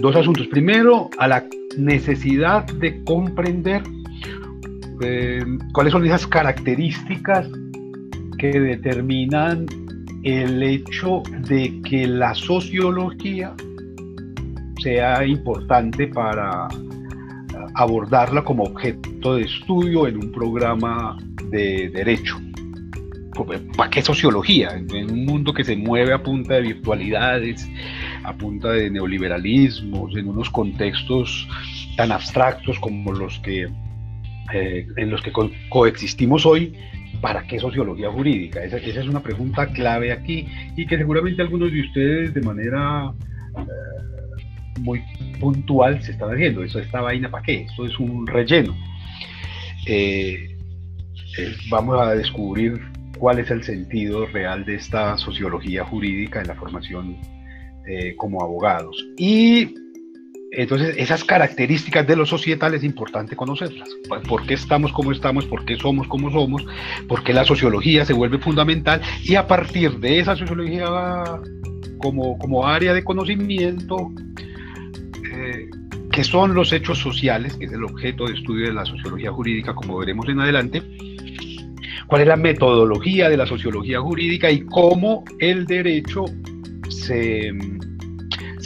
dos asuntos. Primero, a la necesidad de comprender eh, cuáles son esas características que determinan el hecho de que la sociología sea importante para abordarla como objeto de estudio en un programa de derecho. ¿Para qué sociología? En un mundo que se mueve a punta de virtualidades, a punta de neoliberalismos, en unos contextos tan abstractos como los que eh, en los que coexistimos hoy, ¿para qué sociología jurídica? Esa, esa, es una pregunta clave aquí y que seguramente algunos de ustedes de manera eh, muy puntual se están haciendo. Eso, esta vaina, ¿para qué? Esto es un relleno. Eh, vamos a descubrir cuál es el sentido real de esta sociología jurídica en la formación como abogados. Y entonces, esas características de lo societal es importante conocerlas. ¿Por qué estamos como estamos? ¿Por qué somos como somos? ¿Por qué la sociología se vuelve fundamental? Y a partir de esa sociología como, como área de conocimiento, eh, que son los hechos sociales, que es el objeto de estudio de la sociología jurídica, como veremos en adelante, cuál es la metodología de la sociología jurídica y cómo el derecho se,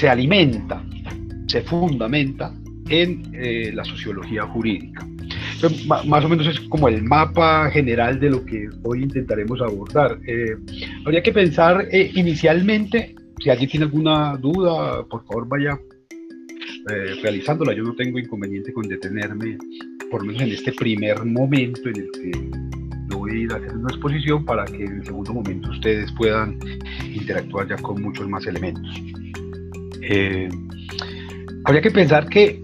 se alimenta se fundamenta en eh, la sociología jurídica. más o menos es como el mapa general de lo que hoy intentaremos abordar. Eh, habría que pensar eh, inicialmente, si alguien tiene alguna duda, por favor vaya realizándola. Yo no tengo inconveniente con detenerme, por lo menos en este primer momento en el que voy a hacer una exposición para que en el segundo momento ustedes puedan interactuar ya con muchos más elementos. Habría que pensar que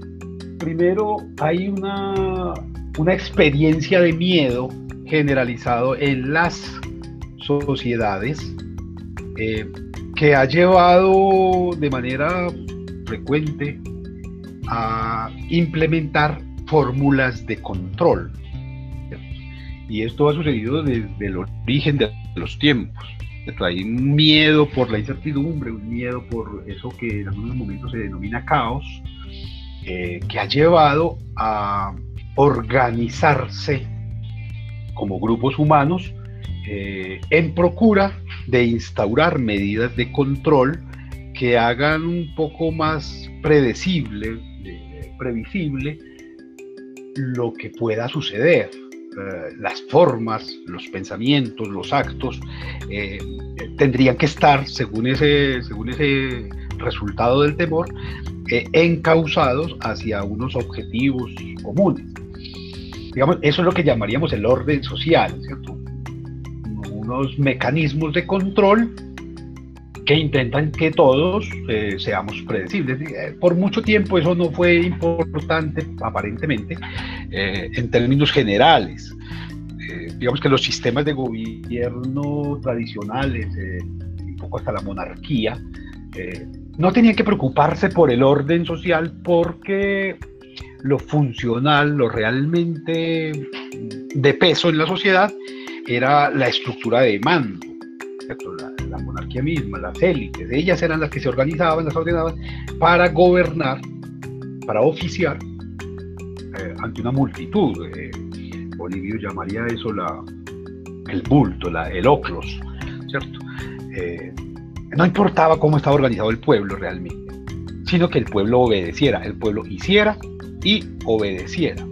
primero hay una, una experiencia de miedo generalizado en las sociedades eh, que ha llevado de manera frecuente a implementar fórmulas de control. Y esto ha sucedido desde el origen de los tiempos. Hay un miedo por la incertidumbre, un miedo por eso que en algunos momentos se denomina caos, eh, que ha llevado a organizarse como grupos humanos eh, en procura de instaurar medidas de control que hagan un poco más predecible, previsible, lo que pueda suceder. Eh, las formas, los pensamientos, los actos, eh, tendrían que estar, según ese, según ese resultado del temor, eh, encausados hacia unos objetivos comunes. Digamos, eso es lo que llamaríamos el orden social. Unos mecanismos de control que intentan que todos eh, seamos predecibles. Eh, por mucho tiempo eso no fue importante, aparentemente, eh, en términos generales. digamos que los sistemas de gobierno tradicionales, un poco hasta la monarquía, no tenían que preocuparse por el orden social porque lo funcional, lo realmente de peso en la sociedad, era la estructura de mando. Monarquía misma, las élites, ellas eran las que se organizaban, las ordenaban para gobernar, para oficiar eh, ante una multitud. Eh, Bolivio llamaría eso la, el bulto, la, el oclos, ¿cierto? Eh, no importaba cómo estaba organizado el pueblo realmente, sino que el pueblo obedeciera, el pueblo hiciera y obedeciera.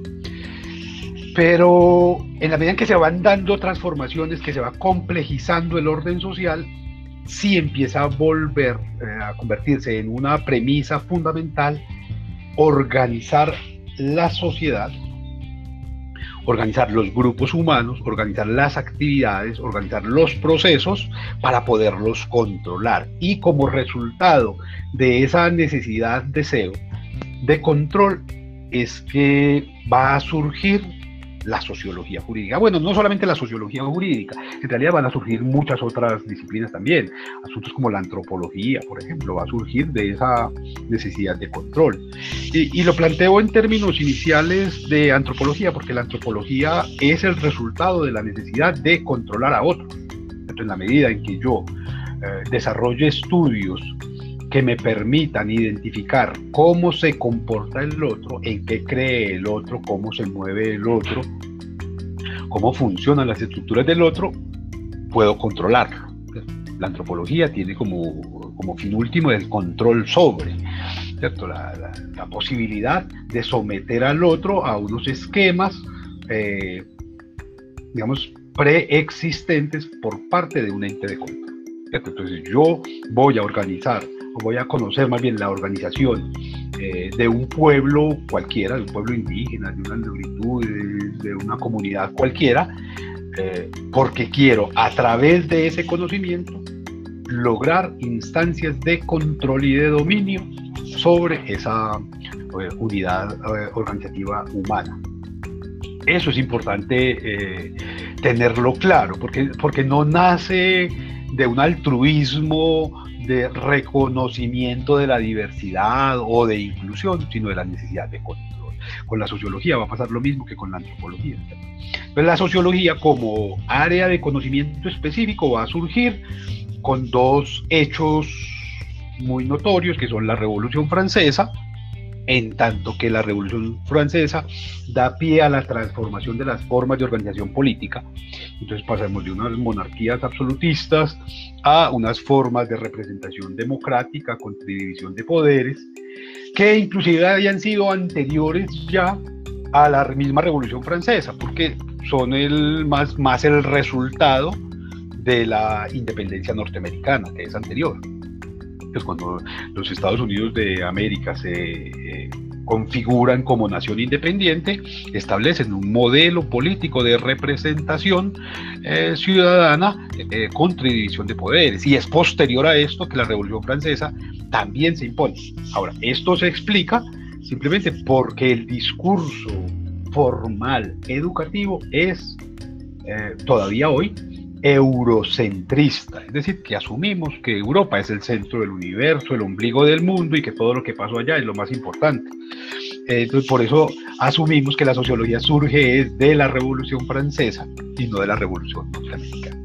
Pero en la medida en que se van dando transformaciones, que se va complejizando el orden social, sí empieza a volver eh, a convertirse en una premisa fundamental organizar la sociedad, organizar los grupos humanos, organizar las actividades, organizar los procesos para poderlos controlar. Y como resultado de esa necesidad, deseo de control, es que va a surgir la sociología jurídica. Bueno, no solamente la sociología jurídica, en realidad van a surgir muchas otras disciplinas también. Asuntos como la antropología, por ejemplo, va a surgir de esa necesidad de control. Y, lo planteo en términos iniciales de antropología, porque la antropología es el resultado de la necesidad de controlar a otros. Entonces, en la medida en que yo eh, desarrolle estudios que me permitan identificar cómo se comporta el otro, en qué cree el otro, cómo se mueve el otro, cómo funcionan las estructuras del otro, puedo controlarlo. La antropología tiene como, como fin último el control sobre, ¿cierto? La, posibilidad de someter al otro a unos esquemas, eh, digamos, preexistentes por parte de un ente de control. Entonces yo voy a organizar, voy a conocer más bien la organización eh, de un pueblo cualquiera, de un pueblo indígena, de una negritud, de, una comunidad cualquiera, eh, porque quiero a través de ese conocimiento lograr instancias de control y de dominio sobre esa eh, unidad organizativa humana. Eso es importante tenerlo claro, porque, porque no nace de un altruismo de reconocimiento de la diversidad o de inclusión, sino de la necesidad de control. Con la sociología va a pasar lo mismo que con la antropología. Pero la sociología como área de conocimiento específico va a surgir con dos hechos muy notorios, que son la Revolución Francesa, en tanto que la Revolución Francesa da pie a la transformación de las formas de organización política. Entonces pasamos de unas monarquías absolutistas a unas formas de representación democrática con división de poderes, que inclusive habían sido anteriores ya a la misma Revolución Francesa, porque son más el resultado de la independencia norteamericana, que es anterior cuando los Estados Unidos de América se eh, configuran como nación independiente, establecen un modelo político de representación eh, ciudadana eh, contra división de poderes. Y es posterior a esto que la Revolución Francesa también se impone. Ahora, esto se explica simplemente porque el discurso formal educativo es todavía hoy eurocentrista, es decir, que asumimos que Europa es el centro del universo, el ombligo del mundo y que todo lo que pasó allá es lo más importante. Eh, entonces, por eso asumimos que la sociología surge de la Revolución Francesa y no de la Revolución Norteamericana.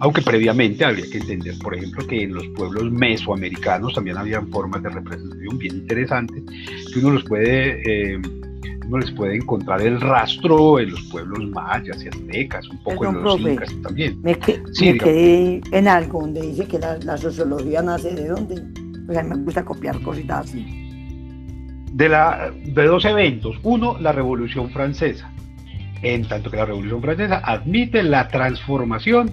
Aunque previamente habría que entender, por ejemplo, que en los pueblos mesoamericanos también habían formas de representación bien interesantes, que uno los puede... Eh, uno les puede encontrar el rastro en los pueblos mayas y aztecas, un poco en los incas también. Me, quedé en algo donde dice que la, sociología nace de dónde. O sea, me gusta copiar cositas así. De, la, de dos eventos. Uno, la Revolución Francesa. En tanto que la Revolución Francesa admite la transformación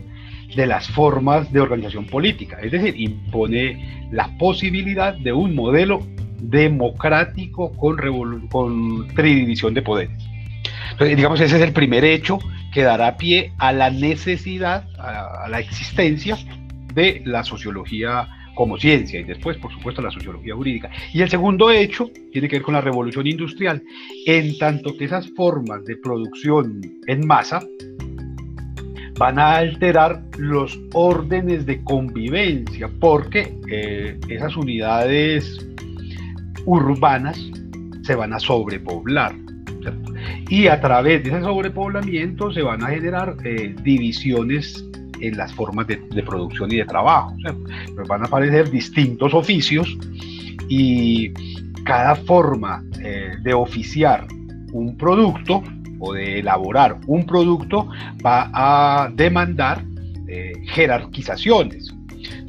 de las formas de organización política, es decir, impone la posibilidad de un modelo democrático con, con tridivisión de poderes. Entonces, digamos, ese es el primer hecho que dará pie a la necesidad, a, la existencia de la sociología como ciencia y después, por supuesto, la sociología jurídica. Y el segundo hecho tiene que ver con la revolución industrial, en tanto que esas formas de producción en masa van a alterar los órdenes de convivencia, porque eh, esas unidades urbanas se van a sobrepoblar. Y a través de ese sobrepoblamiento se van a generar eh, divisiones en las formas de, producción y de trabajo. van a aparecer distintos oficios y cada forma eh, de oficiar un producto o de elaborar un producto va a demandar eh, jerarquizaciones.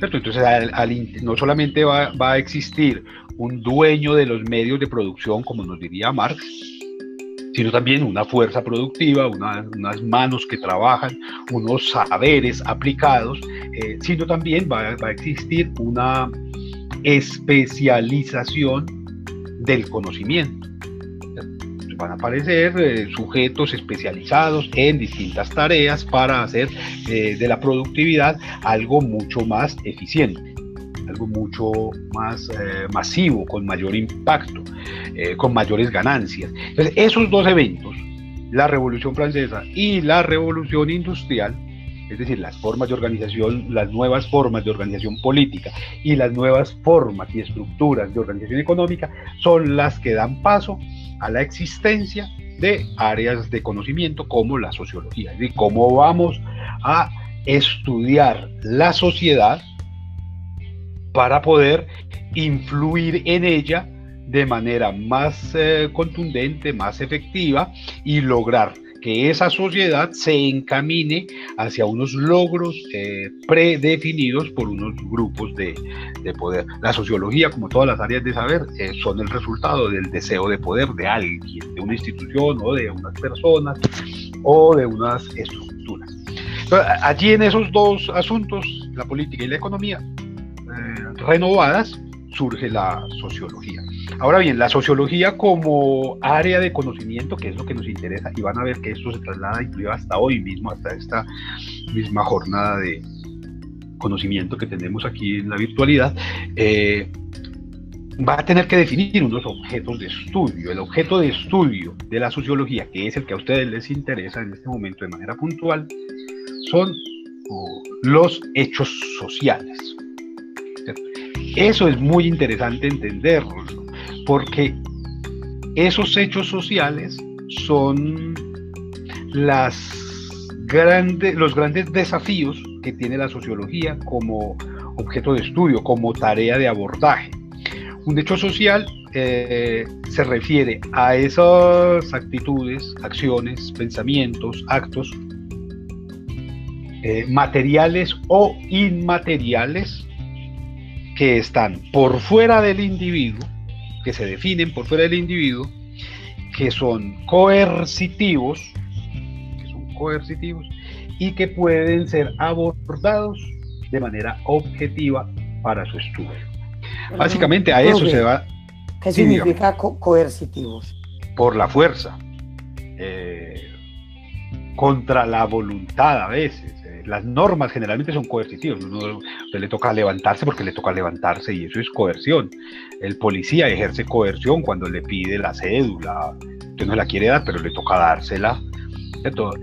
Entonces, no solamente va, va, a existir un dueño de los medios de producción, como nos diría Marx, sino también una fuerza productiva, unas manos que trabajan, unos saberes aplicados, eh, sino también va, a existir una especialización del conocimiento. Van a aparecer eh, sujetos especializados en distintas tareas para hacer eh, de la productividad algo mucho más eficiente algo mucho más eh, masivo, con mayor impacto, eh, con mayores ganancias. Entonces, esos dos eventos, la Revolución Francesa y la Revolución Industrial, es decir, las formas de organización, las nuevas formas de organización política y las nuevas formas y estructuras de organización económica, son las que dan paso a la existencia de áreas de conocimiento como la sociología, decir, cómo vamos a estudiar la sociedad para poder influir en ella de manera más eh, contundente, más efectiva y lograr que esa sociedad se encamine hacia unos logros eh, predefinidos por unos grupos de, poder. La sociología, como todas las áreas de saber, eh, son el resultado del deseo de poder de alguien, de una institución o de unas personas o de unas estructuras. allí en esos dos asuntos, la política y la economía, renovadas, surge la sociología. Ahora bien, la sociología como área de conocimiento, que es lo que nos interesa, y van a ver que esto se traslada incluso hasta hoy mismo, hasta esta misma jornada de conocimiento que tenemos aquí en la virtualidad, eh, va a tener que definir unos objetos de estudio. El objeto de estudio de la sociología, que es el que a ustedes les interesa en este momento de manera puntual, son los hechos sociales. Eso es muy interesante entenderlo porque esos hechos sociales son grandes, los grandes desafíos que tiene la sociología como objeto de estudio, como tarea de abordaje. Un hecho social eh, se refiere a esas actitudes, acciones, pensamientos, actos eh, materiales o inmateriales que están por fuera del individuo que se definen por fuera del individuo, que son coercitivos, que son coercitivos y que pueden ser abordados de manera objetiva para su estudio. Básicamente a eso se va. ¿Qué significa coercitivos? Por la fuerza, eh, contra la voluntad a veces, las normas generalmente son coercitivas. Uno, usted le toca levantarse porque le toca levantarse y eso es coerción. El policía ejerce coerción cuando le pide la cédula. Usted no la quiere dar, pero le toca dársela.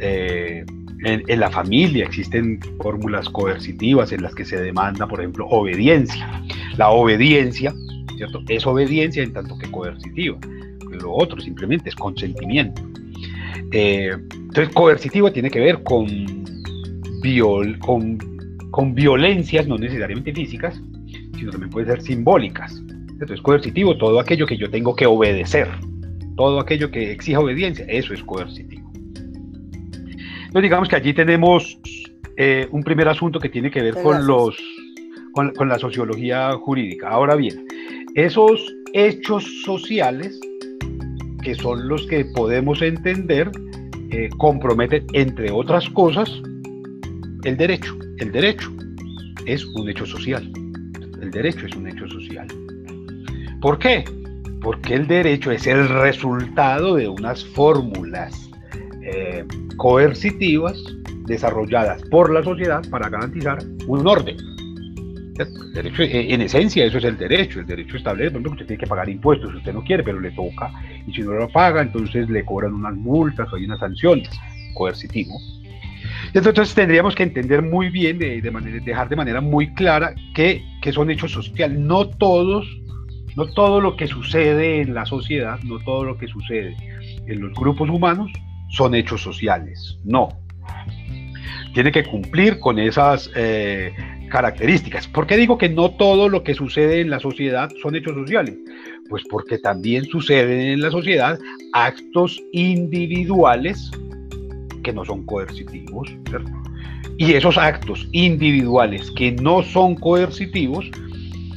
Eh, en, la familia existen fórmulas coercitivas en las que se demanda, por ejemplo, obediencia. La obediencia, ¿cierto? Es obediencia en tanto que coercitiva. Lo otro simplemente es consentimiento. Eh, entonces, coercitivo tiene que ver con con, con violencias, no necesariamente físicas, sino también puede ser simbólicas. Entonces, coercitivo, todo aquello que yo tengo que obedecer, todo aquello que exija obediencia, eso es coercitivo. Entonces, digamos que allí tenemos eh, un primer asunto que tiene que ver con, los, con, con la sociología jurídica. Ahora bien, esos hechos sociales, que son los que podemos entender, eh, comprometen, entre otras cosas, el derecho. El derecho es un hecho social. El derecho es un hecho social. ¿Por qué? Porque el derecho es el resultado de unas fórmulas eh, coercitivas desarrolladas por la sociedad para garantizar un orden. eh, en esencia, eso es el derecho. El derecho establece, por que usted tiene que pagar impuestos si usted no quiere, pero le toca. Y si no lo paga, entonces le cobran unas multas o hay unas sanciones. Coercitivo. Entonces tendríamos que entender muy bien, manera, dejar de manera muy clara que, son hechos sociales. No todos, no todo lo que sucede en la sociedad, no todo lo que sucede en los grupos humanos son hechos sociales. No. Tiene que cumplir con esas eh, características. ¿Por qué digo que no todo lo que sucede en la sociedad son hechos sociales? Pues porque también suceden en la sociedad actos individuales que no son coercitivos, Y esos actos individuales que no son coercitivos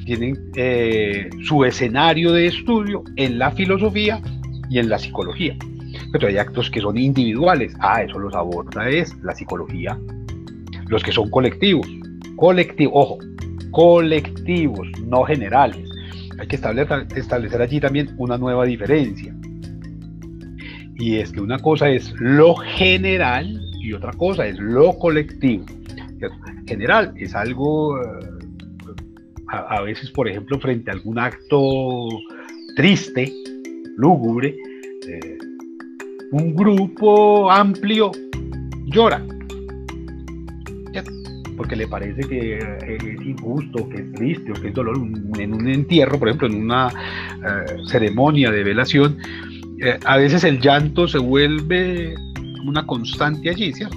tienen eh, su escenario de estudio en la filosofía y en la psicología. Pero hay actos que son individuales. Ah, eso los aborda es la psicología. Los que son colectivos. Colectivos, ojo, colectivos, no generales. Hay que establecer, establecer allí también una nueva diferencia. Y es que una cosa es lo general y otra cosa es lo colectivo. General es algo, eh, a, veces, por ejemplo, frente a algún acto triste, lúgubre, eh, un grupo amplio llora, porque le parece que eh, es injusto, que es triste o que es dolor. En un entierro, por ejemplo, en una ceremonia de velación, eh, a veces el llanto se vuelve una constante allí, ¿cierto?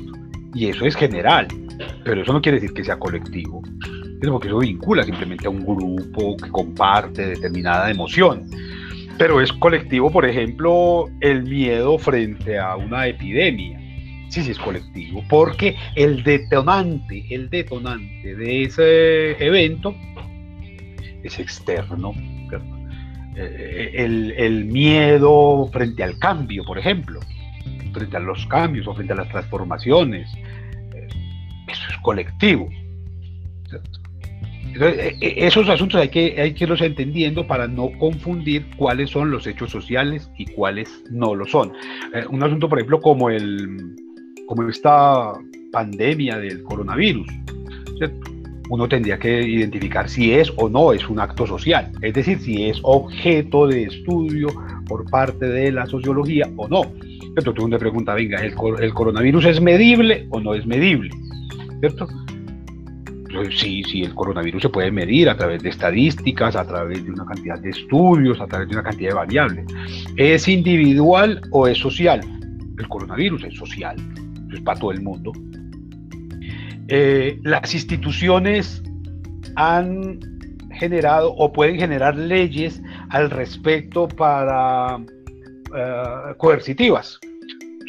Y eso es general, pero eso no quiere decir que sea colectivo. porque eso vincula simplemente a un grupo que comparte determinada emoción. Pero es colectivo, por ejemplo, el miedo frente a una epidemia. Sí, sí, es colectivo, porque el detonante, el detonante de ese evento es externo. Eh, el, miedo frente al cambio, por ejemplo, frente a los cambios o frente a las transformaciones, eh, eso es colectivo. Eh, eh, esos asuntos hay que, hay que irlos entendiendo para no confundir cuáles son los hechos sociales y cuáles no lo son. Un asunto, por ejemplo, como, el, como esta pandemia del coronavirus. Uno tendría que identificar si es o no es un acto social, es decir, si es objeto de estudio por parte de la sociología o no. Entonces uno le pregunta, venga, ¿el, ¿el coronavirus es medible o no es medible? ¿Cierto? sí, sí, el coronavirus se puede medir a través de estadísticas, a través de una cantidad de estudios, a través de una cantidad de variables. ¿Es individual o es social? El coronavirus es social, es para todo el mundo. Eh, las instituciones han generado o pueden generar leyes al respecto para uh, coercitivas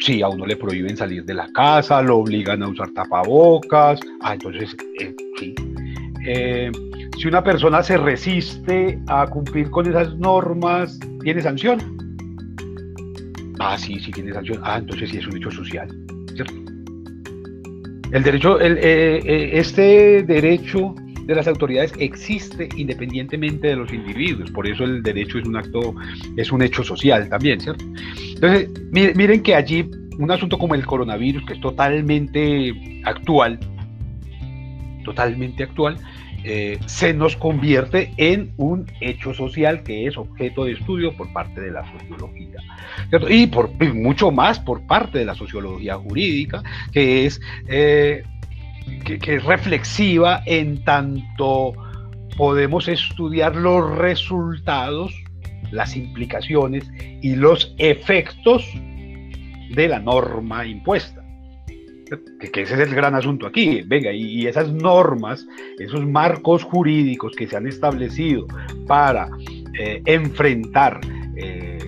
si a uno le prohíben salir de la casa, lo obligan a usar tapabocas, ah, entonces, eh, sí. Eh, si una persona se resiste a cumplir con esas normas, ¿tiene sanción? Ah, sí, sí tiene sanción. Ah, entonces sí es un hecho social, ¿cierto? El derecho, el, eh, este derecho de las autoridades existe independientemente de los individuos, por eso el derecho es un acto, es un hecho social también, ¿cierto? Entonces, miren que allí un asunto como el coronavirus, que es totalmente actual, totalmente actual, eh, se nos convierte en un hecho social que es objeto de estudio por parte de la sociología. Y por mucho más por parte de la sociología jurídica, que es eh, que, es reflexiva en tanto podemos estudiar los resultados, las implicaciones y los efectos de la norma impuesta. Que, ese es el gran asunto aquí. Venga, y, esas normas, esos marcos jurídicos que se han establecido para eh, enfrentar eh,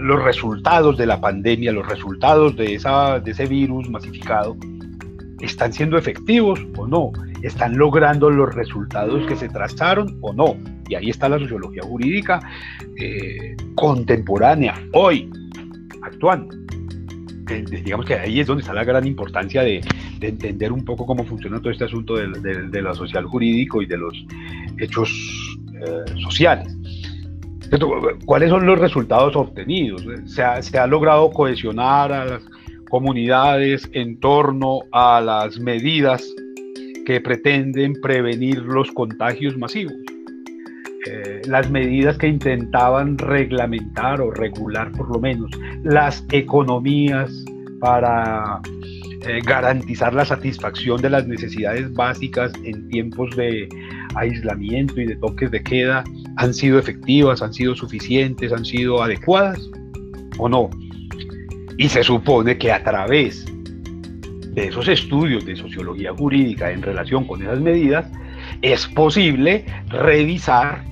los resultados de la pandemia, los resultados de, esa, de ese virus masificado, ¿Están siendo efectivos o no? ¿Están logrando los resultados que se trazaron o no? Y ahí está la sociología jurídica eh, contemporánea, hoy, actuando. Digamos que ahí es donde está la gran importancia de, entender un poco cómo funciona todo este asunto de, lo social jurídico y de los hechos eh, sociales. ¿Cuáles son los resultados obtenidos? ¿Se ha, se ha logrado cohesionar a las comunidades en torno a las medidas que pretenden prevenir los contagios masivos. Eh, las medidas que intentaban reglamentar o regular por lo menos las economías para eh, garantizar la satisfacción de las necesidades básicas en tiempos de aislamiento y de toques de queda han sido efectivas, han sido suficientes, han sido adecuadas o no. Y se supone que a través de esos estudios de sociología jurídica en relación con esas medidas, es posible revisar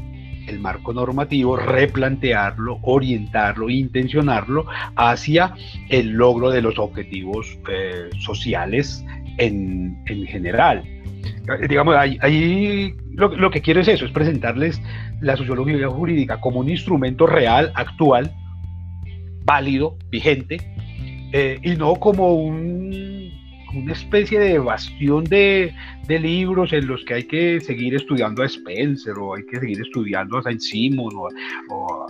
el marco normativo, replantearlo, orientarlo, intencionarlo hacia el logro de los objetivos eh, sociales en, general. Digamos, ahí, lo, lo, que quiero es eso, es presentarles la sociología jurídica como un instrumento real, actual, válido, vigente, eh, y no como un, una especie de bastión de, de, libros en los que hay que seguir estudiando a Spencer o hay que seguir estudiando a Saint Simon o,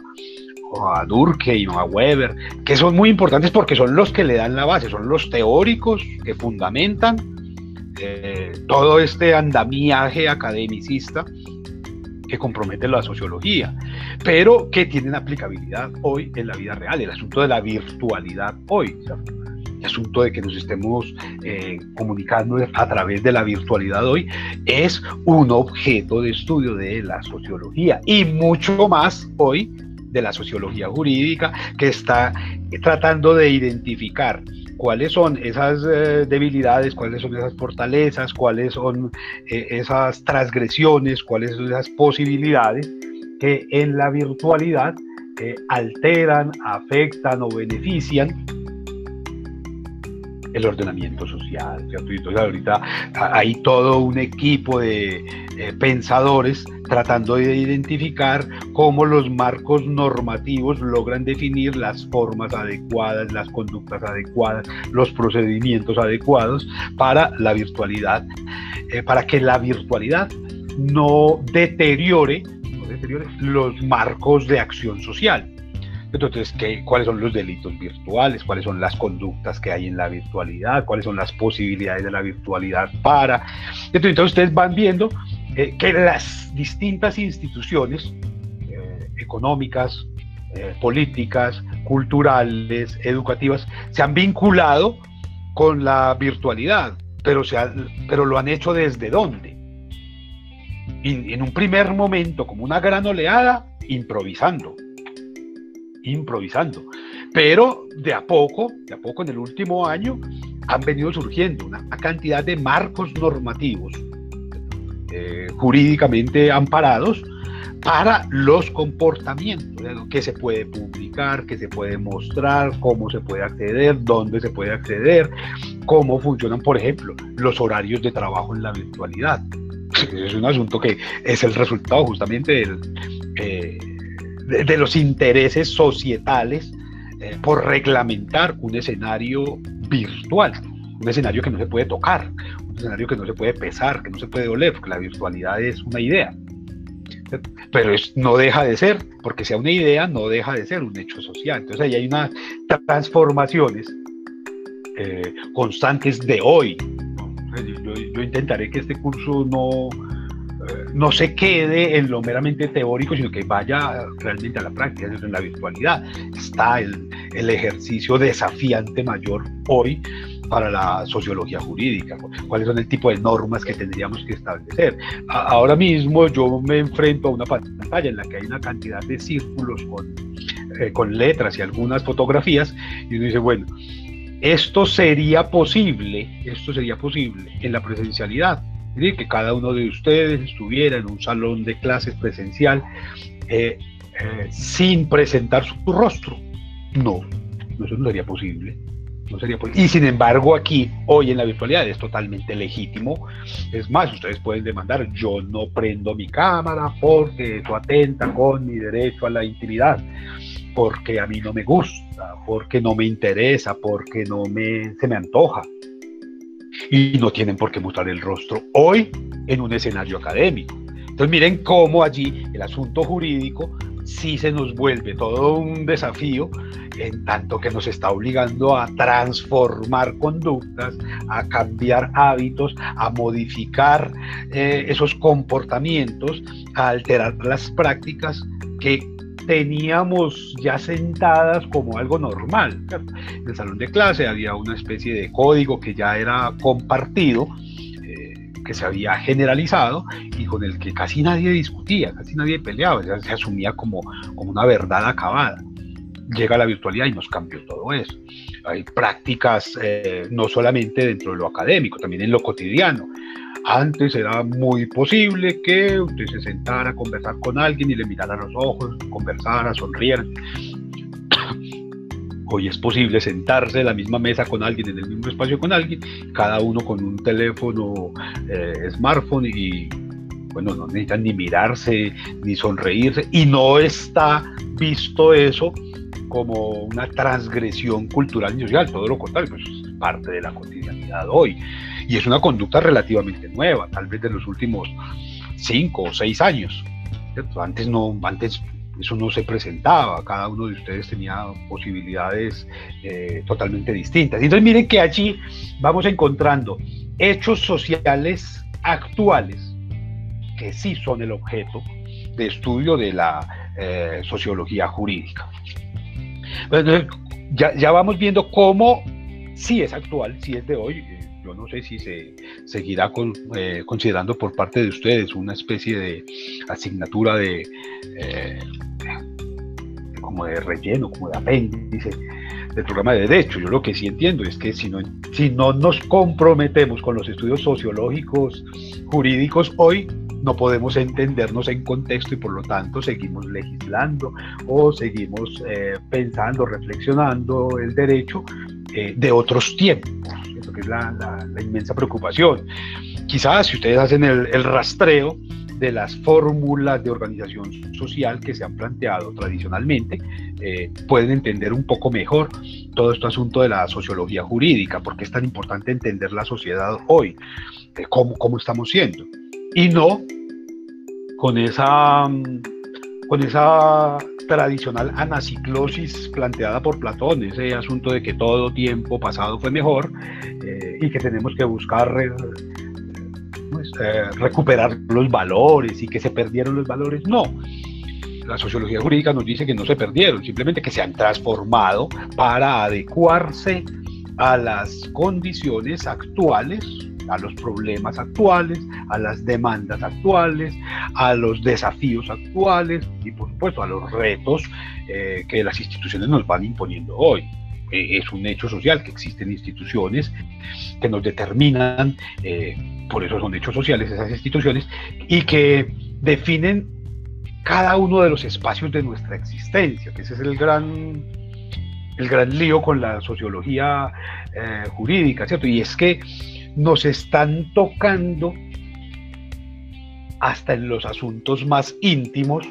a Durkheim o a Weber, que son muy importantes porque son los que le dan la base, son los teóricos que fundamentan eh, todo este andamiaje academicista que compromete la sociología, pero que tienen aplicabilidad hoy en la vida real, el asunto de la virtualidad hoy, asunto de que nos estemos eh, comunicando a través de la virtualidad hoy, es un objeto de estudio de la sociología y mucho más hoy de la sociología jurídica que está tratando de identificar cuáles son esas eh, debilidades, cuáles son esas fortalezas, cuáles son eh, esas transgresiones, cuáles son esas posibilidades que en la virtualidad alteran, afectan o benefician el ordenamiento social. Entonces ahorita hay todo un equipo de eh, pensadores tratando de identificar cómo los marcos normativos logran definir las formas adecuadas, las conductas adecuadas, los procedimientos adecuados para la virtualidad, eh, para que la virtualidad no deteriore, no deteriore los marcos de acción social. Entonces, ¿qué, ¿cuáles son los delitos virtuales? ¿Cuáles son las conductas que hay en la virtualidad? ¿Cuáles son las posibilidades de la virtualidad para? Entonces, ustedes van viendo eh, que las distintas instituciones eh, económicas, eh, políticas, culturales, educativas, se han vinculado con la virtualidad, pero, se pero lo han hecho desde dónde? en un primer momento, como una gran oleada, improvisando improvisando. Pero de a poco, de a poco en el último año, han venido surgiendo una cantidad de marcos normativos eh, jurídicamente amparados para los comportamientos, que se puede publicar, que se puede mostrar, cómo se puede acceder, dónde se puede acceder, cómo funcionan, por ejemplo, los horarios de trabajo en la virtualidad. Es un asunto que es el resultado justamente del, eh, de, los intereses societales eh, por reglamentar un escenario virtual, un escenario que no se puede tocar, un escenario que no se puede pesar, que no se puede oler, porque la virtualidad es una idea. Pero es, no deja de ser, porque sea una idea, no deja de ser un hecho social. Entonces ahí hay unas transformaciones eh, constantes de hoy. yo intentaré que este curso no, no se quede en lo meramente teórico, sino que vaya realmente a la práctica, en la virtualidad. Está el, ejercicio desafiante mayor hoy para la sociología jurídica, cuáles son el tipo de normas que tendríamos que establecer. ahora mismo yo me enfrento a una pantalla en la que hay una cantidad de círculos con, eh, con letras y algunas fotografías, y uno dice, bueno, esto sería posible, esto sería posible en la presencialidad, que cada uno de ustedes estuviera en un salón de clases presencial eh, eh, sin presentar su rostro. No, eso no sería posible. No sería Y sin embargo, aquí, hoy en la virtualidad, es totalmente legítimo. Es más, ustedes pueden demandar, yo no prendo mi cámara porque eso atenta con mi derecho a la intimidad, porque a mí no me gusta, porque no me interesa, porque no me, se me antoja y no tienen por qué mostrar el rostro hoy en un escenario académico. Entonces miren cómo allí el asunto jurídico sí se nos vuelve todo un desafío en tanto que nos está obligando a transformar conductas, a cambiar hábitos, a modificar eh, esos comportamientos, a alterar las prácticas que teníamos ya sentadas como algo normal. En el salón de clase había una especie de código que ya era compartido, eh, que se había generalizado y con el que casi nadie discutía, casi nadie peleaba, ya se asumía como, como una verdad acabada. Llega la virtualidad y nos cambió todo eso. Hay prácticas eh, no solamente dentro de lo académico, también en lo cotidiano. Antes era muy posible que usted se sentara a conversar con alguien y le mirara a los ojos, conversara, sonriera. Hoy es posible sentarse en la misma mesa con alguien, en el mismo espacio con alguien, cada uno con un teléfono eh, smartphone y bueno, no necesitan ni mirarse, ni sonreírse, y no está visto eso como una transgresión cultural y social, todo lo contrario, pues es parte de la cotidianidad hoy. Y es una conducta relativamente nueva, tal vez de los últimos cinco o seis años. Antes no, antes eso no se presentaba, cada uno de ustedes tenía posibilidades eh, totalmente distintas. Entonces miren que allí vamos encontrando hechos sociales actuales que sí son el objeto de estudio de la eh, sociología jurídica. Bueno, ya, ya, vamos viendo cómo sí es actual, sí es de hoy, yo no sé si se seguirá eh, considerando por parte de ustedes una especie de asignatura de eh, como de relleno, como de apéndice, del programa de derecho. Yo lo que sí entiendo es que si no, si no nos comprometemos con los estudios sociológicos, jurídicos, hoy no podemos entendernos en contexto y por lo tanto seguimos legislando o seguimos eh, pensando, reflexionando el derecho de otros tiempos. Es la, inmensa preocupación. Quizás si ustedes hacen el, rastreo, de las fórmulas de organización social que se han planteado tradicionalmente, eh, pueden entender un poco mejor todo este asunto de la sociología jurídica, porque es tan importante entender la sociedad hoy, eh, cómo, cómo estamos siendo, y no con esa, con esa tradicional anaciclosis planteada por Platón, ese asunto de que todo tiempo pasado fue mejor eh, y que tenemos que buscar pues, eh, recuperar los valores y que se perdieron los valores. No. La sociología jurídica nos dice que no se perdieron, simplemente que se han transformado para adecuarse a las condiciones actuales, a los problemas actuales, a las demandas actuales, a los desafíos actuales y por supuesto a los retos eh, que las instituciones nos van imponiendo hoy. Eh, es un hecho social que existen instituciones que nos determinan, eh, por eso son hechos sociales esas instituciones, y que definen cada uno de los espacios de nuestra existencia, que ese es el gran, el gran lío con la sociología eh, jurídica, ¿cierto? Y es que nos están tocando hasta en los asuntos más íntimos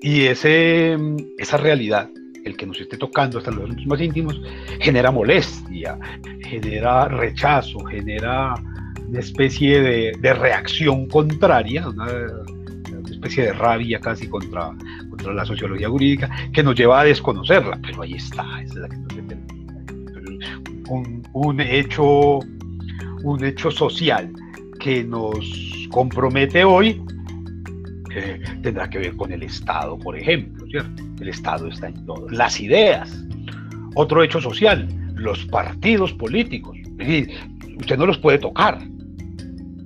y ese, esa realidad el que nos esté tocando hasta los asuntos más íntimos, genera molestia, genera rechazo, genera una especie de, reacción contraria, una, especie de rabia casi contra, contra la sociología jurídica, que nos lleva a desconocerla, pero ahí está, es la que nos determina. Un, hecho, un hecho social que nos compromete hoy tendrá que ver con el Estado, por ejemplo, ¿cierto? El Estado está en todo. Las ideas. Otro hecho social, los partidos políticos. usted no los puede tocar,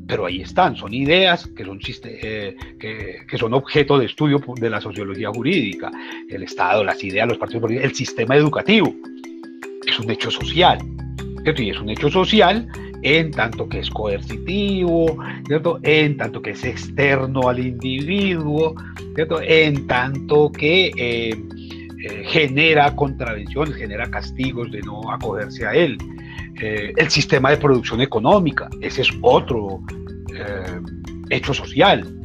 pero ahí están, son ideas que son, eh, que, son objeto de estudio de la sociología jurídica. El Estado, las ideas, los partidos políticos, el sistema educativo. Es un hecho social. Y es un hecho social en tanto que es coercitivo, ¿cierto? en tanto que es externo al individuo, ¿cierto? en tanto que eh, eh, genera contravenciones, genera castigos de no acogerse a él. Eh, el sistema de producción económica, ese es otro hecho social.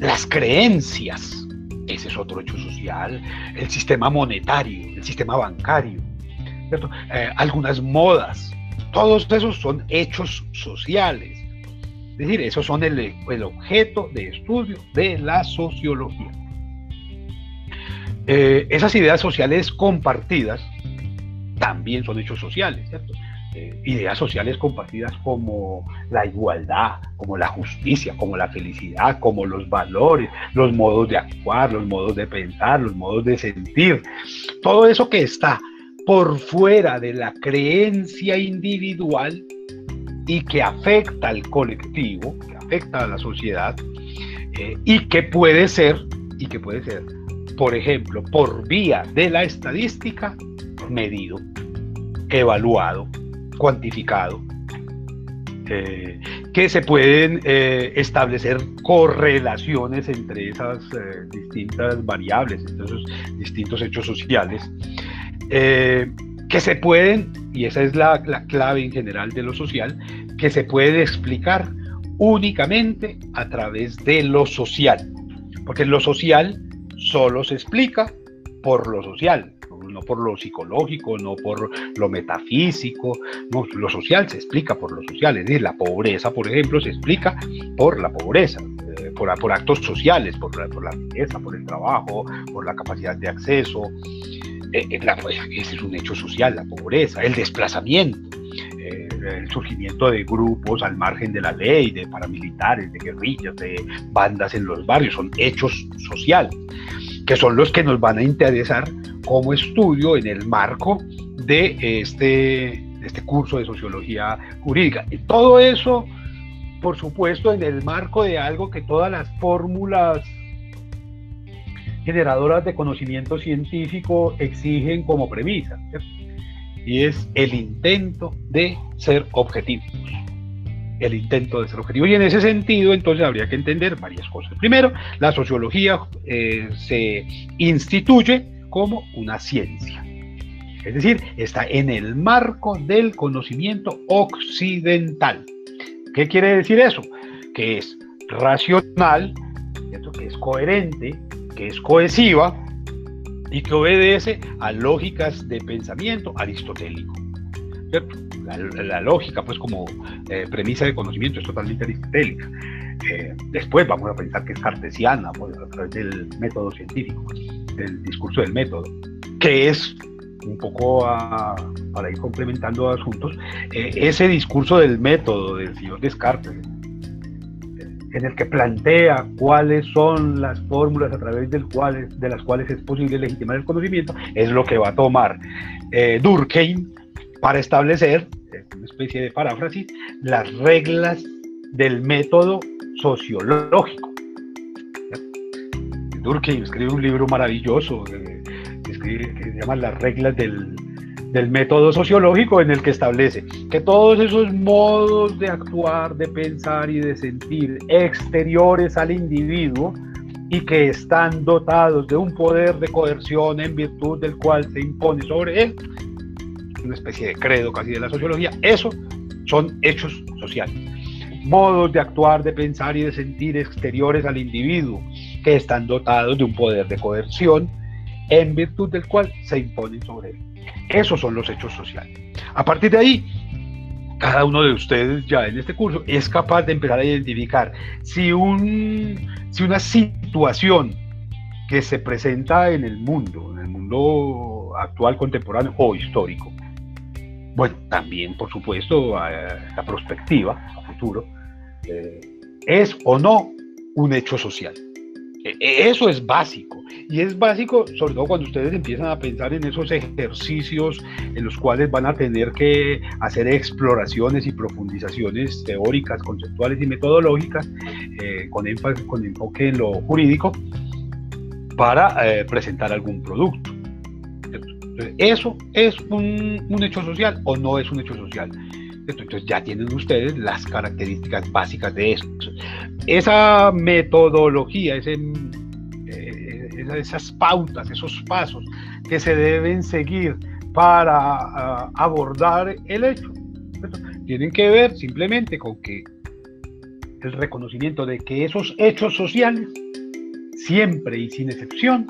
las creencias, ese es otro hecho social. El sistema monetario, el sistema bancario, algunas modas, todos esos son hechos sociales. Es decir, esos son el, objeto de estudio de la sociología. Eh, esas ideas sociales compartidas también son hechos sociales, ¿cierto? Eh, ideas sociales compartidas como la igualdad, como la justicia, como la felicidad, como los valores, los modos de actuar, los modos de pensar, los modos de sentir, todo eso que está por fuera de la creencia individual y que afecta al colectivo, que afecta a la sociedad, eh, y que puede ser, y que puede ser, por ejemplo, por vía de la estadística, medido, evaluado, cuantificado, eh, que se pueden eh, establecer correlaciones entre esas distintas variables, entre esos distintos hechos sociales, eh, que se pueden, y esa es la, clave en general de lo social, que se puede explicar únicamente a través de lo social, porque lo social solo se explica por lo social, no por lo psicológico, no por lo metafísico, no, lo social se explica por lo social, es decir, la pobreza, por ejemplo, se explica por la pobreza, eh, por, por, actos sociales, por, por la riqueza, por el trabajo, por la capacidad de acceso, eh, eh, ese es un hecho social, la pobreza, el desplazamiento, el surgimiento de grupos al margen de la ley, de paramilitares, de guerrillas, de bandas en los barrios, son hechos sociales, que son los que nos van a interesar como estudio en el marco de este, este curso de sociología jurídica. Y todo eso, por supuesto, en el marco de algo que todas las fórmulas generadoras de conocimiento científico exigen como premisa. y es el intento de ser objetivos. El intento de ser objetivo. Y en ese sentido, entonces habría que entender varias cosas. Primero, la sociología eh, se instituye como una ciencia. Es decir, está en el marco del conocimiento occidental. ¿Qué quiere decir eso? Que es racional, que es coherente, que es cohesiva y que obedece a lógicas de pensamiento aristotélico. La, lógica, pues como eh, premisa de conocimiento, es totalmente aristotélica. Eh, después vamos a pensar que es cartesiana, pues, a través del método científico, del discurso del método, que es un poco para ir complementando asuntos, eh, ese discurso del método del señor Descartes, en el que plantea cuáles son las fórmulas a través de las cuales es posible legitimar el conocimiento, es lo que va a tomar eh, Durkheim para establecer, una especie de paráfrasis, las reglas del método sociológico. Durkheim escribe un libro maravilloso eh, que se llama Las reglas del, del método sociológico en el que establece que todos esos modos de actuar, de pensar y de sentir exteriores al individuo y que están dotados de un poder de coerción en virtud del cual se impone sobre él, una especie de credo casi de la sociología, eso son hechos sociales. Modos de actuar, de pensar y de sentir exteriores al individuo que están dotados de un poder de coerción en virtud del cual se imponen sobre él. Esos son los hechos sociales. A partir de ahí, cada uno de ustedes ya en este curso es capaz de empezar a identificar si, un, si una situación que se presenta en el mundo, en el mundo actual, contemporáneo o histórico, bueno, también por supuesto la perspectiva, a futuro, eh, es o no un hecho social. E, e, eso es básico. Y es básico, sobre todo cuando ustedes empiezan a pensar en esos ejercicios en los cuales van a tener que hacer exploraciones y profundizaciones teóricas, conceptuales y metodológicas, eh, con, enfoque en lo jurídico, para eh, presentar algún producto. ¿Eso es un hecho social o no es un hecho social? Entonces ya tienen ustedes las características básicas de eso. Esa metodología, ese esas pautas, esos pasos que se deben seguir para ah, abordar el hecho. Tienen que ver simplemente con que el reconocimiento de que esos hechos sociales, siempre y sin excepción,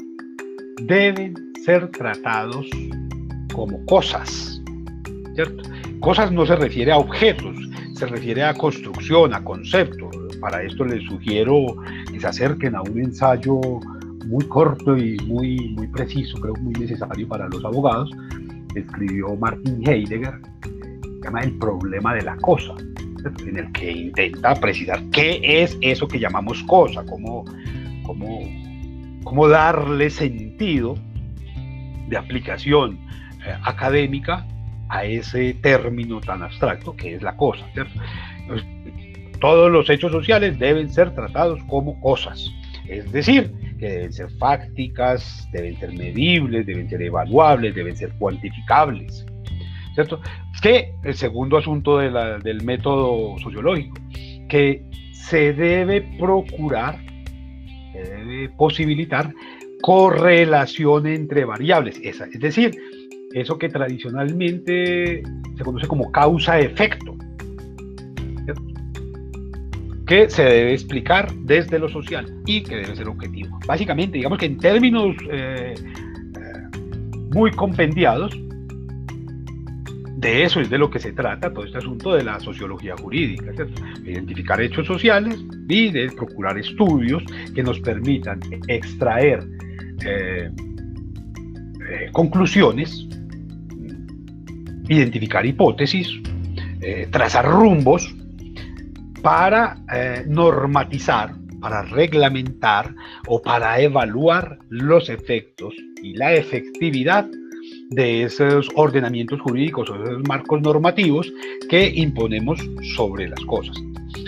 deben ser tratados como cosas. ¿cierto? Cosas no se refiere a objetos, se refiere a construcción, a conceptos. Para esto les sugiero que se acerquen a un ensayo muy corto y muy, muy preciso, creo muy necesario para los abogados, escribió Martin Heidegger, se llama El problema de la cosa, en el que intenta precisar qué es eso que llamamos cosa, cómo, cómo, cómo darle sentido de aplicación eh, académica a ese término tan abstracto que es la cosa. todos los hechos sociales deben ser tratados como cosas, es decir, que deben ser fácticas, deben ser medibles, deben ser evaluables, deben ser cuantificables. ¿Cierto? Que el segundo asunto del método sociológico, que se debe procurar, se debe posibilitar correlación entre variables, es decir, eso que tradicionalmente se conoce como causa-efecto que se debe explicar desde lo social y que debe ser objetivo. Básicamente, digamos que en términos eh, eh, muy compendiados, de eso es de lo que se trata todo este asunto de la sociología jurídica, identificar hechos sociales y de procurar estudios que nos permitan extraer eh, conclusiones, identificar hipótesis, trazar rumbos para eh, normatizar, para reglamentar o para evaluar los efectos y la efectividad de esos ordenamientos jurídicos o esos marcos normativos que imponemos sobre las cosas.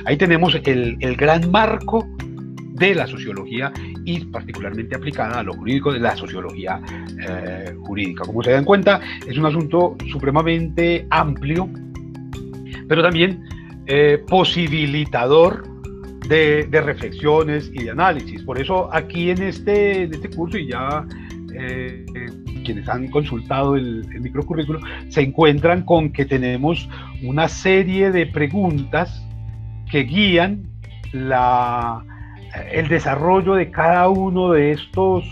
Ahí tenemos el, gran marco de la sociología y particularmente aplicada a lo jurídico de la sociología eh, jurídica. Como se dan cuenta, es un asunto supremamente amplio, pero también eh, posibilitador de, reflexiones y de análisis. Por eso aquí en este, este curso, y ya eh, quienes han consultado el, el microcurrículo, se encuentran con que tenemos una serie de preguntas que guían la, el desarrollo de cada uno de estos,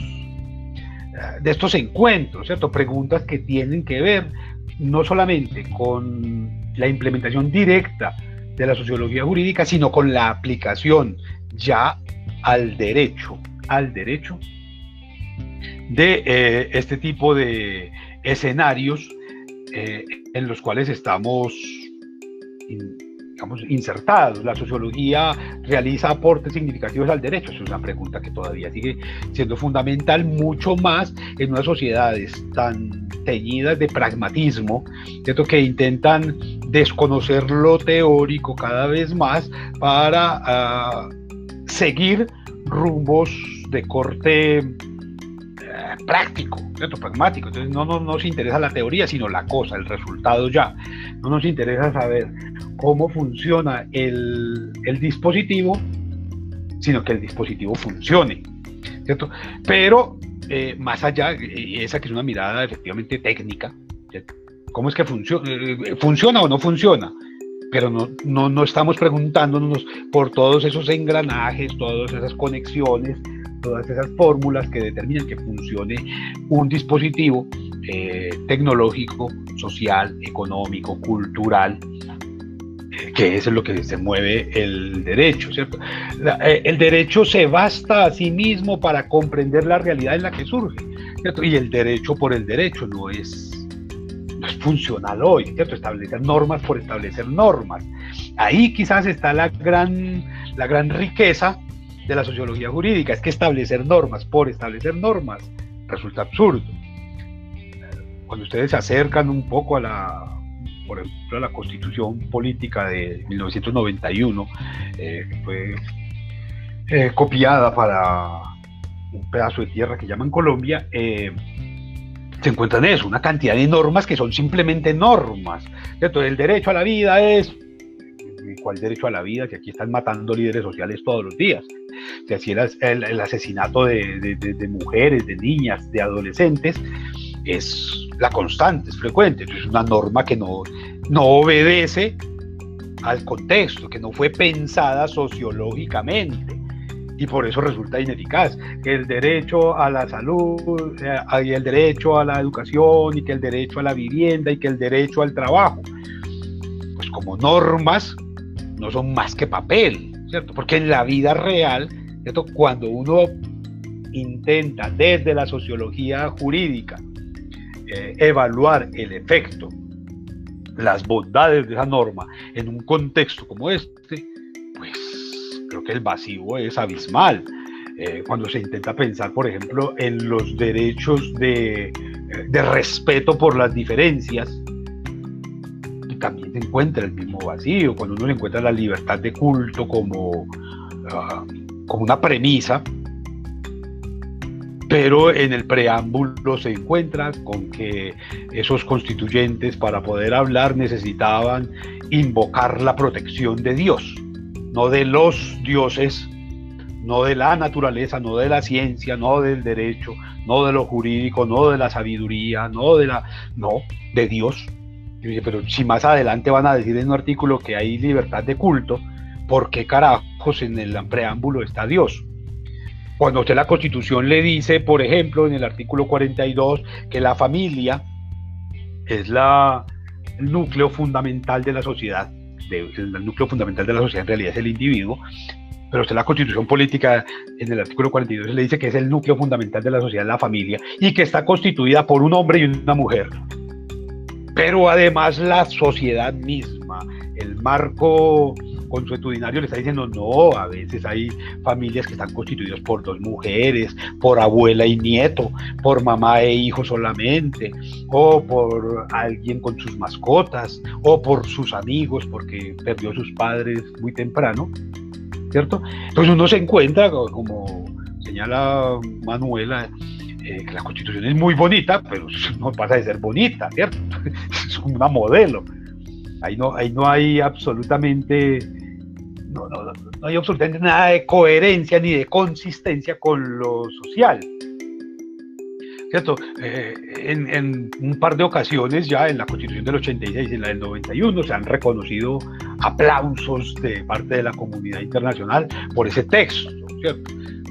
de estos encuentros, ¿cierto? Preguntas que tienen que ver no solamente con la implementación directa de la sociología jurídica, sino con la aplicación ya al derecho, al derecho de eh, este tipo de escenarios eh, en los cuales estamos digamos, insertados. La sociología realiza aportes significativos al derecho. es una pregunta que todavía sigue siendo fundamental, mucho más en unas sociedades tan teñidas de pragmatismo, ¿cierto? que intentan desconocer lo teórico cada vez más para ah, seguir rumbos de corte práctico, ¿cierto? pragmático. Entonces no, no, nos interesa la teoría, sino la cosa, el resultado ya. No nos interesa saber cómo funciona el, dispositivo, sino que el dispositivo funcione. ¿cierto? Pero eh, más allá, esa que es una mirada efectivamente técnica, ¿cómo es que funciona? Eh, ¿Funciona o no funciona? Pero no, no, no estamos preguntándonos por todos esos engranajes, todas esas conexiones, todas esas fórmulas que determinan que funcione un dispositivo eh, tecnológico, social, económico, cultural, que es lo que se mueve el derecho, ¿cierto? Eh, el derecho se basta a sí mismo para comprender la realidad en la que surge, ¿cierto? Y el derecho por el derecho no es, no es funcional hoy, ¿cierto? Establecer normas por establecer normas. Ahí quizás está la gran, la gran riqueza de la sociología jurídica, es que establecer normas por establecer normas resulta absurdo. Cuando ustedes se acercan un poco a la, por ejemplo, la constitución política de 1991, eh, fue eh, copiada para un pedazo de tierra que llaman Colombia, eh, se encuentran eso, una cantidad de normas que son simplemente normas. ¿cierto? El derecho a la vida es ¿cuál derecho a la vida? Que aquí están matando líderes sociales todos los días. Que así el, asesinato de, de, mujeres, de niñas, de adolescentes, es la constante, es frecuente. Es una norma que no, no obedece al contexto, que no fue pensada sociológicamente y por eso resulta ineficaz. El derecho a la salud, eh, y el derecho a la educación, y que el derecho a la vivienda, y que el derecho al trabajo, pues como normas no son más que papel, ¿cierto? Porque en la vida real, ¿cierto? Cuando uno intenta desde la sociología jurídica eh, evaluar el efecto, las bondades de esa norma en un contexto como este, pues creo que el vacío es abismal. Eh, cuando se intenta pensar, por ejemplo, en los derechos de, de respeto por las diferencias, también se encuentra el mismo vacío, cuando uno encuentra la libertad de culto como, ah, como una premisa, pero en el preámbulo se encuentra con que esos constituyentes para poder hablar necesitaban invocar la protección de Dios, no de los dioses, no de la naturaleza, no de la ciencia, no del derecho, no de lo jurídico, no de la sabiduría, no de la, no, de Dios. pero si más adelante van a decir en un artículo que hay libertad de culto, ¿por qué carajos en el preámbulo está Dios? Cuando usted la Constitución le dice, por ejemplo, en el artículo 42, que la familia es la, el núcleo fundamental de la sociedad, el, núcleo fundamental de la sociedad en realidad es el individuo, pero usted la Constitución política en el artículo 42 le dice que es el núcleo fundamental de la sociedad, la familia, y que está constituida por un hombre y una mujer. Pero además la sociedad misma, el marco consuetudinario le está diciendo, no, a veces hay familias que están constituidas por dos mujeres, por abuela y nieto, por mamá e hijo solamente, o por alguien con sus mascotas, o por sus amigos porque perdió sus padres muy temprano. ¿cierto? Entonces uno se encuentra, como señala Manuela, eh, que la constitución es muy bonita, pero no pasa de ser bonita, ¿cierto? Es una modelo. Ahí no, ahí no hay absolutamente, no, no, no hay absolutamente nada de coherencia ni de consistencia con lo social. ¿Cierto? Eh, en, un par de ocasiones ya en la Constitución del 86 y en la del 91 se han reconocido aplausos de parte de la comunidad internacional por ese texto,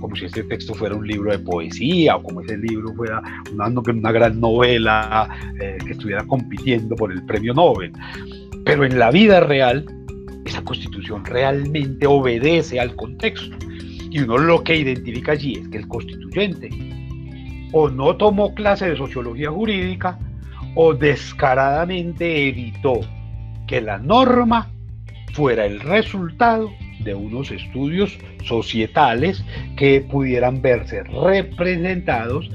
como si este texto fuera un libro de poesía o como ese libro fuera una, una gran novela eh, que estuviera compitiendo por el premio Nobel. Pero en la vida real, esa constitución realmente obedece al contexto. Y uno lo que identifica allí es que el constituyente o no tomó clase de sociología jurídica o descaradamente evitó que la norma fuera el resultado de unos estudios societales que pudieran verse representados,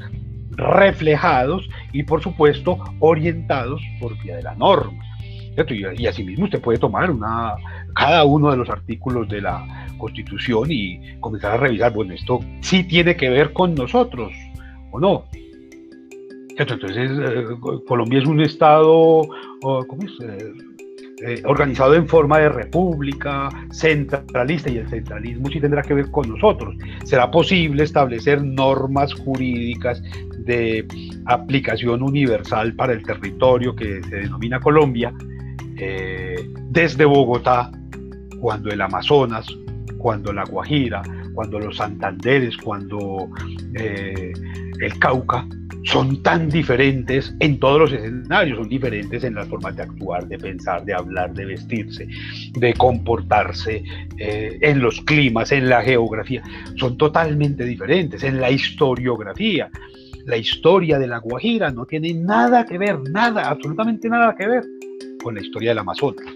reflejados y por supuesto orientados por vía de la norma. Y, y asimismo usted puede tomar una, cada uno de los artículos de la Constitución y comenzar a revisar, bueno, esto sí tiene que ver con nosotros o no. Entonces, eh, Colombia es un estado. Eh, eh, organizado en forma de república, centralista, y el centralismo sí tendrá que ver con nosotros. ¿Será posible establecer normas jurídicas de aplicación universal para el territorio que se denomina Colombia eh, desde Bogotá, cuando el Amazonas, cuando la Guajira, cuando los Santanderes, cuando eh, el Cauca son tan diferentes en todos los escenarios, son diferentes en las formas de actuar, de pensar, de hablar, de vestirse, de comportarse, eh, en los climas, en la geografía, son totalmente diferentes, en la historiografía. La historia de la Guajira no tiene nada que ver, nada, absolutamente nada que ver con la historia del Amazonas.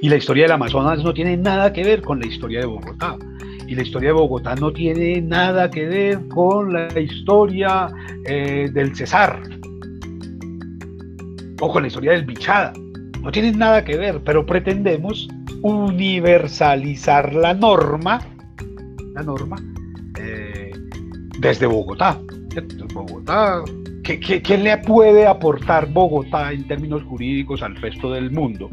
Y la historia del Amazonas no tiene nada que ver con la historia de Bogotá y la historia de Bogotá no tiene nada que ver con la historia eh, del Cesar o con la historia del Bichada. No tienen nada que ver, pero pretendemos universalizar la norma, la norma, eh, desde Bogotá. Bogotá, ¿qué, le puede aportar Bogotá en términos jurídicos al resto del mundo?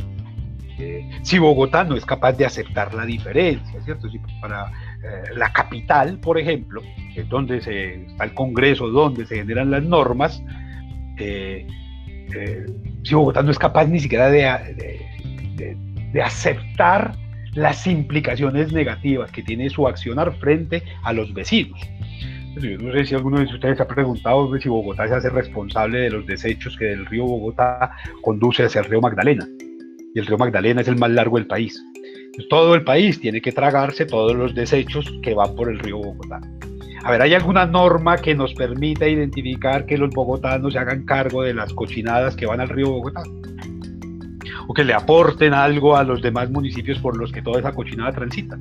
si Bogotá no es capaz de aceptar la diferencia, ¿cierto? Si para eh, la capital, por ejemplo, es donde se, está el Congreso, donde se generan las normas, eh, eh, si Bogotá no es capaz ni siquiera de, de, aceptar las implicaciones negativas que tiene su accionar frente a los vecinos. Yo no sé si alguno de ustedes ha preguntado si Bogotá se hace responsable de los desechos que del río Bogotá conduce hacia el río Magdalena y el río Magdalena es el más largo del país. todo el país tiene que tragarse todos los desechos que van por el río Bogotá. A ver, ¿hay alguna norma que nos permita identificar que los bogotanos se hagan cargo de las cochinadas que van al río Bogotá? O que le aporten algo a los demás municipios por los que toda esa cochinada transita.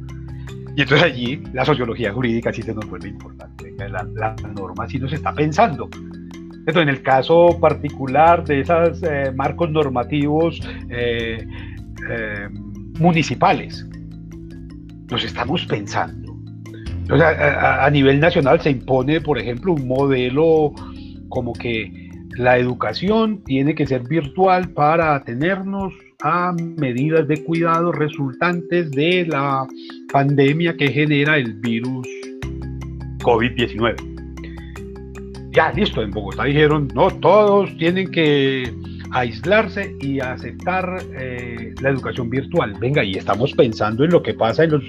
Y entonces allí la sociología jurídica sí se nos vuelve importante. La, la norma sí nos está pensando en el caso particular de esos eh, marcos normativos eh, eh, municipales, nos estamos pensando. a, nivel nacional se impone, por ejemplo, un modelo como que la educación tiene que ser virtual para atenernos a medidas de cuidado resultantes de la pandemia que genera el virus COVID-19 ya listo, en Bogotá dijeron, no, todos tienen que aislarse y aceptar eh, la educación virtual. Venga, y estamos pensando en lo que pasa en los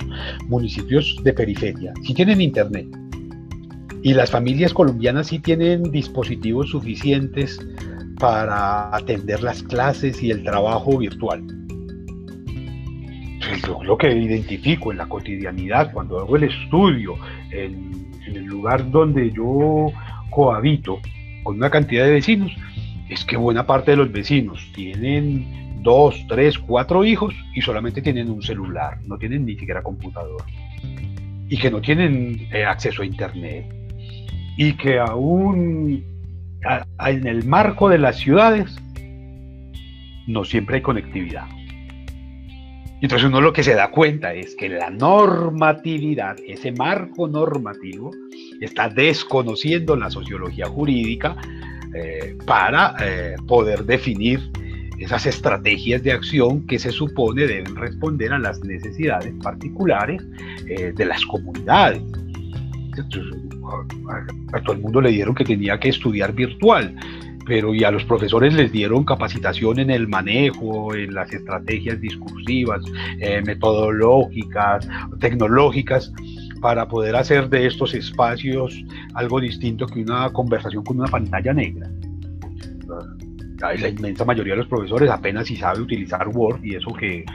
municipios de periferia. Si tienen internet y las familias colombianas sí tienen dispositivos suficientes para atender las clases y el trabajo virtual. Pues yo lo que identifico en la cotidianidad, cuando hago el estudio, en el lugar donde yo cohabito con una cantidad de vecinos, es que buena parte de los vecinos tienen dos, tres, cuatro hijos y solamente tienen un celular, no tienen ni siquiera computador. Y que no tienen eh, acceso a internet. Y que aún en el marco de las ciudades no siempre hay conectividad. Entonces uno lo que se da cuenta es que la normatividad, ese marco normativo, está desconociendo la sociología jurídica eh, para eh, poder definir esas estrategias de acción que se supone deben responder a las necesidades particulares eh, de las comunidades. A, todo el mundo le dieron que tenía que estudiar virtual pero y a los profesores les dieron capacitación en el manejo, en las estrategias discursivas, eh, metodológicas, tecnológicas, para poder hacer de estos espacios algo distinto que una conversación con una pantalla negra. La inmensa mayoría de los profesores apenas si sabe utilizar Word y eso que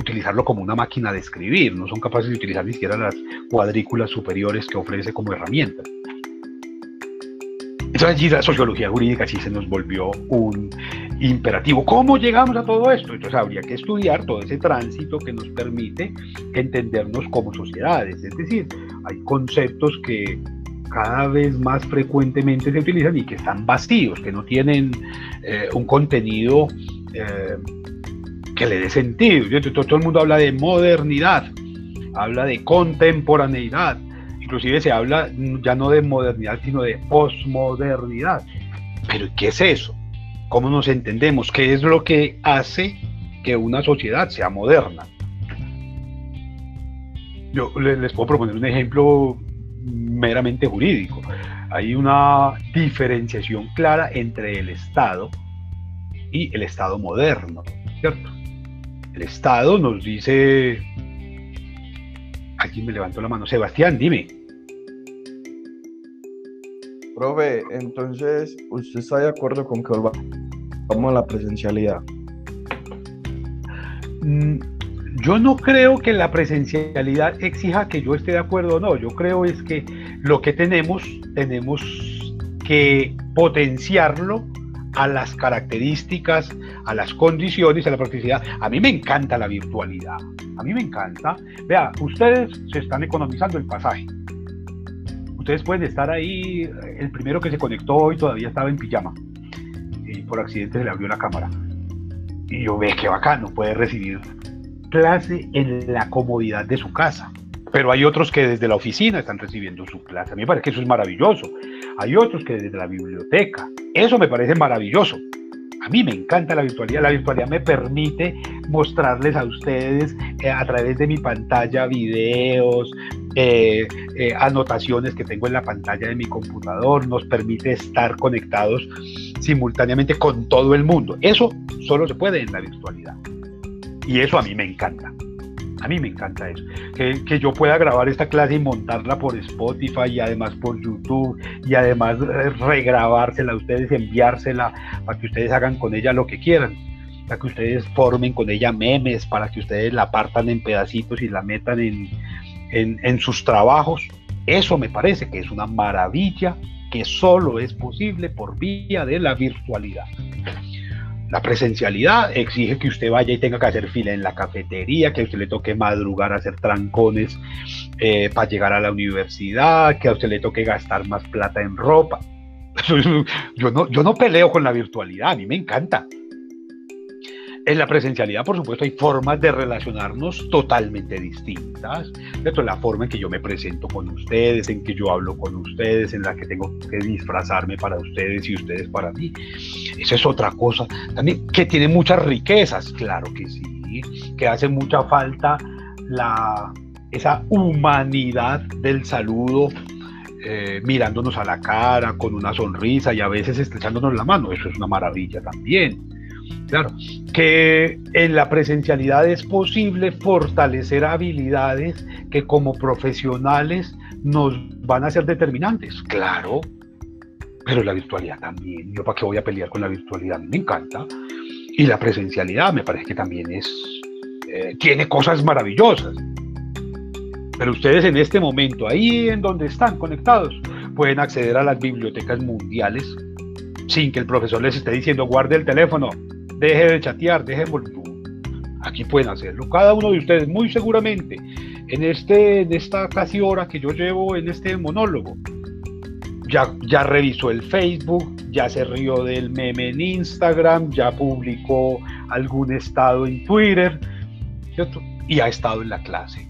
utilizarlo como una máquina de escribir, no son capaces de utilizar ni siquiera las cuadrículas superiores que ofrece como herramienta. Entonces allí la sociología jurídica sí se nos volvió un imperativo. ¿Cómo llegamos a todo esto? Entonces habría que estudiar todo ese tránsito que nos permite entendernos como sociedades. Es decir, hay conceptos que cada vez más frecuentemente se utilizan y que están vacíos, que no tienen eh, un contenido eh, que le dé sentido. Todo el mundo habla de modernidad, habla de contemporaneidad, inclusive se habla ya no de modernidad, sino de posmodernidad. Pero ¿qué es eso? ¿Cómo nos entendemos? ¿Qué es lo que hace que una sociedad sea moderna? Yo les puedo proponer un ejemplo meramente jurídico. Hay una diferenciación clara entre el Estado y el Estado moderno, ¿cierto? El Estado nos dice, aquí me levantó la mano, Sebastián, dime. Profe, entonces, ¿usted está de acuerdo con que volvamos a la presencialidad? Mm, yo no creo que la presencialidad exija que yo esté de acuerdo o no. Yo creo es que lo que tenemos, tenemos que potenciarlo a las características, a las condiciones, a la practicidad. A mí me encanta la virtualidad. A mí me encanta. Vea, ustedes se están economizando el pasaje ustedes pueden estar ahí, el primero que se conectó hoy todavía estaba en pijama y por accidente se le abrió la cámara. Y yo ve que bacano, puede recibir clase en la comodidad de su casa. Pero hay otros que desde la oficina están recibiendo su clase. A mí me parece que eso es maravilloso. Hay otros que desde la biblioteca. Eso me parece maravilloso. A mí me encanta la virtualidad. La virtualidad me permite mostrarles a ustedes eh, a través de mi pantalla videos, eh, eh, anotaciones que tengo en la pantalla de mi computador. Nos permite estar conectados simultáneamente con todo el mundo. Eso solo se puede en la virtualidad. Y eso a mí me encanta. A mí me encanta eso. Que, yo pueda grabar esta clase y montarla por Spotify y además por YouTube y además regrabársela a ustedes enviársela para que ustedes hagan con ella lo que quieran. Para que ustedes formen con ella memes, para que ustedes la partan en pedacitos y la metan en, en sus trabajos. Eso me parece que es una maravilla que solo es posible por vía de la virtualidad. La presencialidad exige que usted vaya y tenga que hacer fila en la cafetería, que a usted le toque madrugar hacer trancones eh, para llegar a la universidad, que a usted le toque gastar más plata en ropa. Yo no, yo no peleo con la virtualidad, a mí me encanta. En la presencialidad, por supuesto, hay formas de relacionarnos totalmente distintas. La forma en que yo me presento con ustedes, en que yo hablo con ustedes, en la que tengo que disfrazarme para ustedes y ustedes para mí. Esa es otra cosa también que tiene muchas riquezas, claro que sí, que hace mucha falta la, esa humanidad del saludo eh, mirándonos a la cara, con una sonrisa y a veces estrechándonos la mano. Eso es una maravilla también. Claro, que en la presencialidad es posible fortalecer habilidades que como profesionales nos van a ser determinantes. Claro, pero la virtualidad también. Yo para qué voy a pelear con la virtualidad, me encanta. Y la presencialidad me parece que también es, eh, tiene cosas maravillosas. Pero ustedes en este momento, ahí en donde están conectados, pueden acceder a las bibliotecas mundiales sin que el profesor les esté diciendo guarde el teléfono, deje de chatear, deje de Aquí pueden hacerlo. Cada uno de ustedes, muy seguramente, en, este, en esta casi hora que yo llevo en este monólogo, ya, ya revisó el Facebook, ya se rió del meme en Instagram, ya publicó algún estado en Twitter y ha estado en la clase.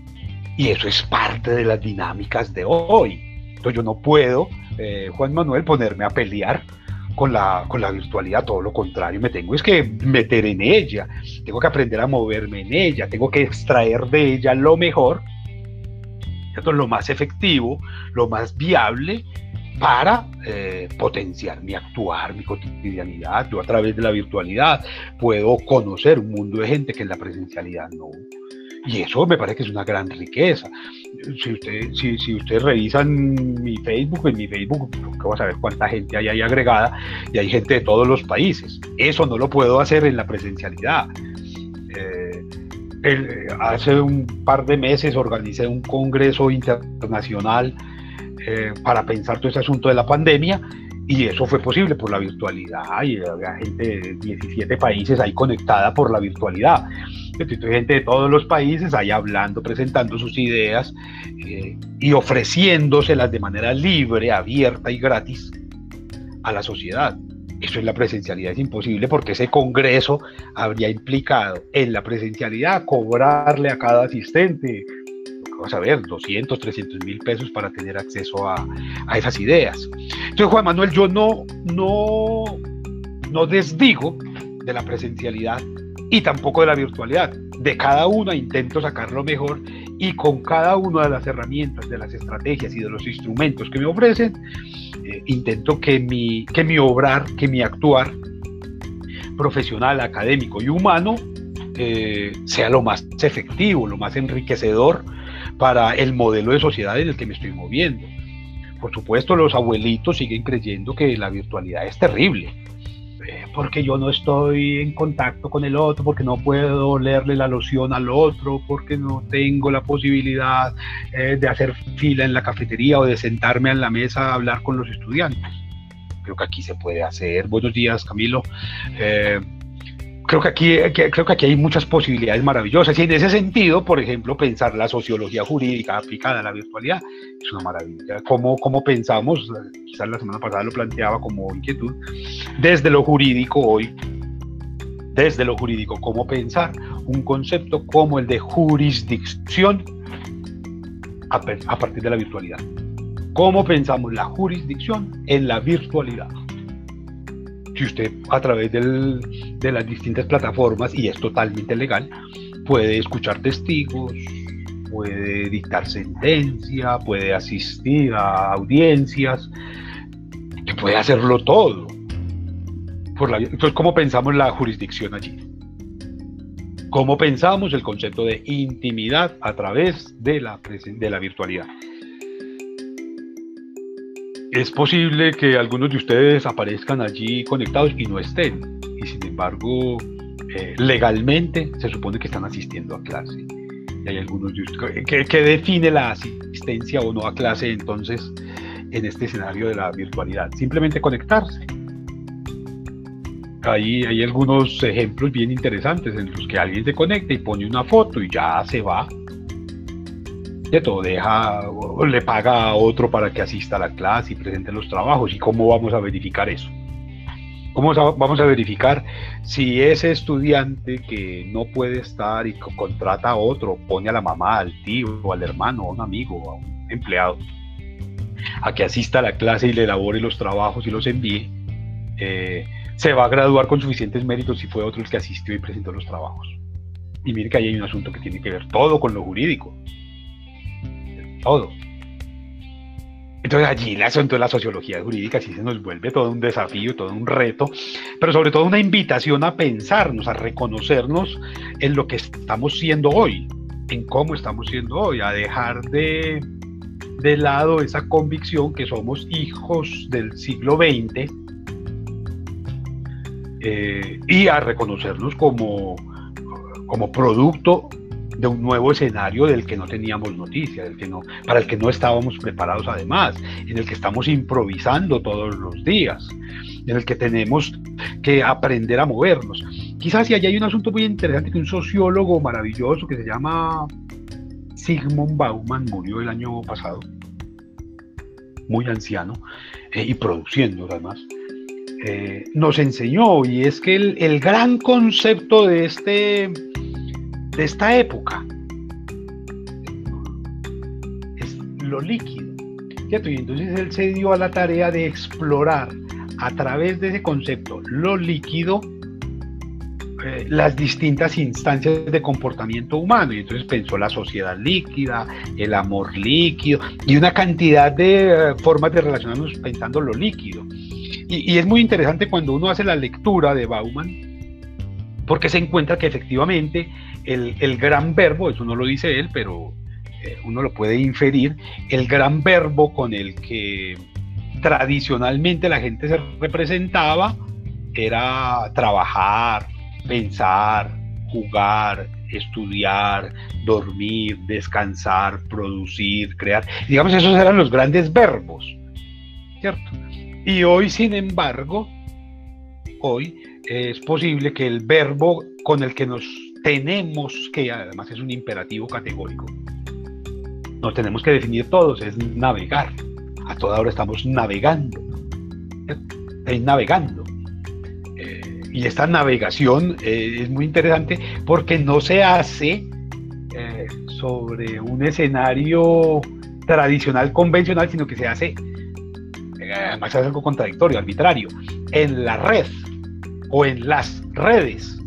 Y eso es parte de las dinámicas de hoy. Entonces yo no puedo, eh, Juan Manuel, ponerme a pelear con la, con la virtualidad, todo lo contrario, me tengo es que meter en ella, tengo que aprender a moverme en ella, tengo que extraer de ella lo mejor, lo más efectivo, lo más viable para eh, potenciar mi actuar, mi cotidianidad. Yo a través de la virtualidad puedo conocer un mundo de gente que en la presencialidad no. Y eso me parece que es una gran riqueza. Si, usted, si, si ustedes revisan mi Facebook, en mi Facebook, que vas a ver cuánta gente hay ahí agregada, y hay gente de todos los países. Eso no lo puedo hacer en la presencialidad. Eh, hace un par de meses organicé un congreso internacional eh, para pensar todo ese asunto de la pandemia y eso fue posible por la virtualidad y había gente de 17 países ahí conectada por la virtualidad. Entonces, gente de todos los países ahí hablando, presentando sus ideas eh, y ofreciéndoselas de manera libre, abierta y gratis a la sociedad. Eso en la presencialidad es imposible porque ese congreso habría implicado en la presencialidad cobrarle a cada asistente, vamos a ver, 200, 300 mil pesos para tener acceso a, a, esas ideas. Entonces, Juan Manuel, yo no, no, no desdigo de la presencialidad y tampoco de la virtualidad. De cada una intento sacar lo mejor y con cada una de las herramientas, de las estrategias y de los instrumentos que me ofrecen, eh, intento que mi, que mi obrar, que mi actuar profesional, académico y humano eh, sea lo más efectivo, lo más enriquecedor para el modelo de sociedad en el que me estoy moviendo. Por supuesto, los abuelitos siguen creyendo que la virtualidad es terrible, porque yo no estoy en contacto con el otro, porque no puedo leerle la loción al otro, porque no tengo la posibilidad eh, de hacer fila en la cafetería o de sentarme en la mesa a hablar con los estudiantes. Creo que aquí se puede hacer. Buenos días, Camilo. Eh, creo que aquí, creo que aquí hay muchas posibilidades maravillosas y en ese sentido, por ejemplo, pensar la sociología jurídica aplicada a la virtualidad es una maravilla. ¿Cómo, cómo pensamos? Quizás la semana pasada lo planteaba como inquietud, desde lo jurídico hoy, desde lo jurídico, cómo pensar un concepto como el de jurisdicción a partir de la virtualidad. ¿Cómo pensamos la jurisdicción en la virtualidad? Si usted a través de las distintas plataformas, y es totalmente legal, puede escuchar testigos, puede dictar sentencia, puede asistir a audiencias, puede hacerlo todo. Por la, entonces, ¿cómo pensamos la jurisdicción allí? ¿Cómo pensamos el concepto de intimidad a través de la, de la virtualidad? Es posible que algunos de ustedes aparezcan allí conectados y no estén. Y sin embargo, eh, legalmente se supone que están asistiendo a clase. Y hay algunos define la asistencia o no a clase entonces en este escenario de la virtualidad. Simplemente conectarse. Ahí hay algunos ejemplos bien interesantes en los que alguien se conecta y pone una foto y ya se va todo deja le paga a otro para que asista a la clase y presente los trabajos. ¿Y cómo vamos a verificar eso? ¿Cómo vamos a verificar si ese estudiante que no puede estar y contrata a otro, pone a la mamá, al tío, al hermano, a un amigo, a un empleado, a que asista a la clase y le elabore los trabajos y los envíe, eh, se va a graduar con suficientes méritos si fue otro el que asistió y presentó los trabajos? Y mire que ahí hay un asunto que tiene que ver todo con lo jurídico todo. Entonces allí la sociología jurídica sí se nos vuelve todo un desafío, todo un reto, pero sobre todo una invitación a pensarnos, a reconocernos en lo que estamos siendo hoy, en cómo estamos siendo hoy, a dejar de, de lado esa convicción que somos hijos del siglo XX eh, y a reconocernos como, como producto de un nuevo escenario del que no teníamos noticia, del que no, para el que no estábamos preparados además, en el que estamos improvisando todos los días, en el que tenemos que aprender a movernos. Quizás si allá hay un asunto muy interesante que un sociólogo maravilloso que se llama Sigmund Bauman murió el año pasado. muy anciano, eh, y produciendo además, eh, nos enseñó, y es que el, gran concepto de, este, de esta época es lo líquido. Y entonces él se dio a la tarea de explorar a través de ese concepto lo líquido eh, las distintas instancias de comportamiento humano. Y entonces pensó la sociedad líquida, el amor líquido y una cantidad de eh, formas de relacionarnos pensando lo líquido. Y, es muy interesante cuando uno hace la lectura de Bauman, porque se encuentra que efectivamente el, gran verbo, eso no lo dice él, pero eh, uno lo puede inferir, el gran verbo con el que tradicionalmente la gente se representaba era trabajar, pensar, jugar, estudiar, dormir, descansar, producir, crear. Digamos, esos eran los grandes verbos, ¿cierto? Y hoy, sin embargo, hoy es posible que el verbo con el que nos tenemos, que además es un imperativo categórico, nos tenemos que definir todos, es navegar. A toda hora estamos navegando. Es navegando. Eh, y esta navegación eh, es muy interesante porque no se hace eh, sobre un escenario tradicional, convencional, sino que se hace, además es algo contradictorio, arbitrario, en la red o en las redes.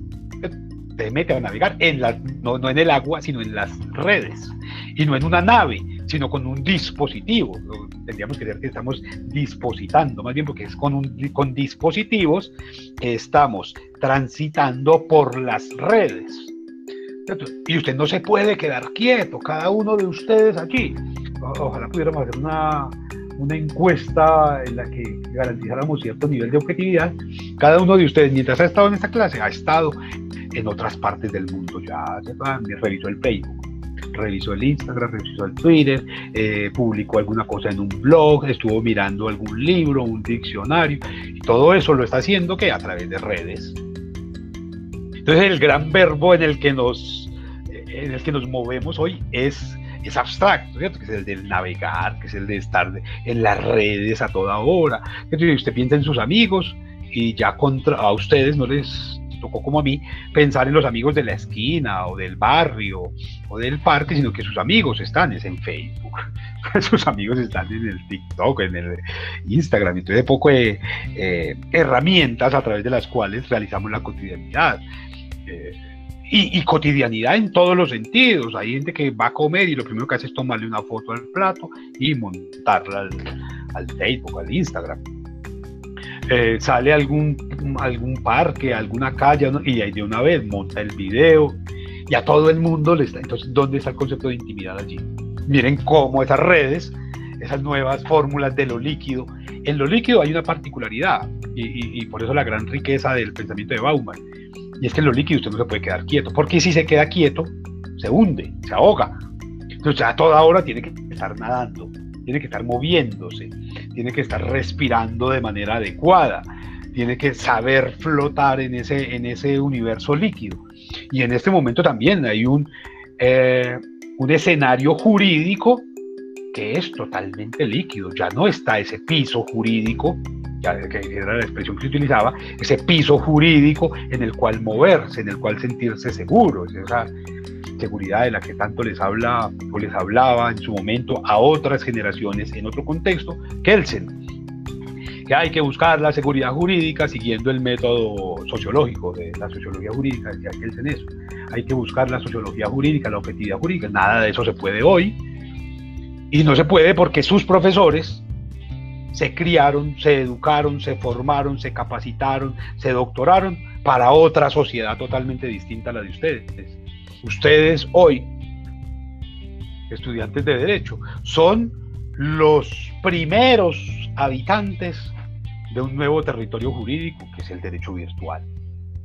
Te mete a navegar en la, no, no en el agua, sino en las redes y no en una nave, sino con un dispositivo. Tendríamos que decir que estamos dispositando, más bien porque es con, con dispositivos que estamos transitando por las redes. Y usted no se puede quedar quieto, cada uno de ustedes aquí. Ojalá pudiéramos hacer una, una encuesta en la que garantizáramos cierto nivel de objetividad. Cada uno de ustedes, mientras ha estado en esta clase, ha estado en otras partes del mundo. Ya se revisó el Facebook, revisó el Instagram, revisó el Twitter, eh, publicó alguna cosa en un blog, estuvo mirando algún libro, un diccionario, y todo eso lo está haciendo que a través de redes. Entonces el gran verbo en el que nos, en el que nos movemos hoy es, es abstracto, ¿cierto? que es el del navegar, que es el de estar en las redes a toda hora. Usted piensa en sus amigos y ya contra, a ustedes no les tocó como a mí pensar en los amigos de la esquina o del barrio o del parque, sino que sus amigos están es en Facebook, sus amigos están en el TikTok, en el Instagram, entonces de poco de eh, herramientas a través de las cuales realizamos la cotidianidad. Eh, y, cotidianidad en todos los sentidos. Hay gente que va a comer y lo primero que hace es tomarle una foto al plato y montarla al, al Facebook, al Instagram. Eh, sale algún, algún parque, alguna calle, y ahí de una vez monta el video y a todo el mundo le está. Entonces, ¿dónde está el concepto de intimidad allí? Miren cómo esas redes, esas nuevas fórmulas de lo líquido, en lo líquido hay una particularidad y, y por eso la gran riqueza del pensamiento de Bauman. Y es que en lo líquido usted no se puede quedar quieto, porque si se queda quieto, se hunde, se ahoga. Entonces, a toda hora tiene que estar nadando tiene que estar moviéndose, tiene que estar respirando de manera adecuada, tiene que saber flotar en ese, en ese universo líquido. Y en este momento también hay un, eh, un escenario jurídico que es totalmente líquido, ya no está ese piso jurídico, ya que era la expresión que utilizaba, ese piso jurídico en el cual moverse, en el cual sentirse seguro, esa, seguridad de la que tanto les habla o les hablaba en su momento a otras generaciones en otro contexto, Kelsen. Que hay que buscar la seguridad jurídica siguiendo el método sociológico de la sociología jurídica, decía Kelsen eso. Hay que buscar la sociología jurídica, la objetividad jurídica. Nada de eso se puede hoy. Y no se puede porque sus profesores se criaron, se educaron, se formaron, se capacitaron, se doctoraron para otra sociedad totalmente distinta a la de ustedes ustedes hoy, estudiantes de derecho, son los primeros habitantes de un nuevo territorio jurídico que es el derecho virtual.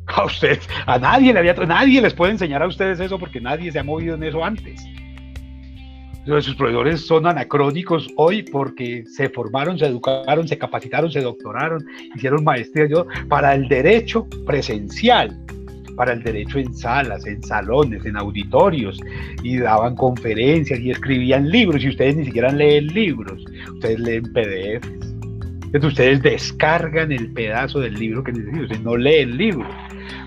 A ustedes, a nadie le había, nadie les puede enseñar a ustedes eso porque nadie se ha movido en eso antes. sus proveedores son anacrónicos hoy porque se formaron, se educaron, se capacitaron, se doctoraron, hicieron maestría para el derecho presencial, para el derecho en salas, en salones, en auditorios, y daban conferencias y escribían libros, y ustedes ni siquiera leen libros, ustedes leen PDFs. Entonces ustedes descargan el pedazo del libro que necesitan, ustedes no leen el libro.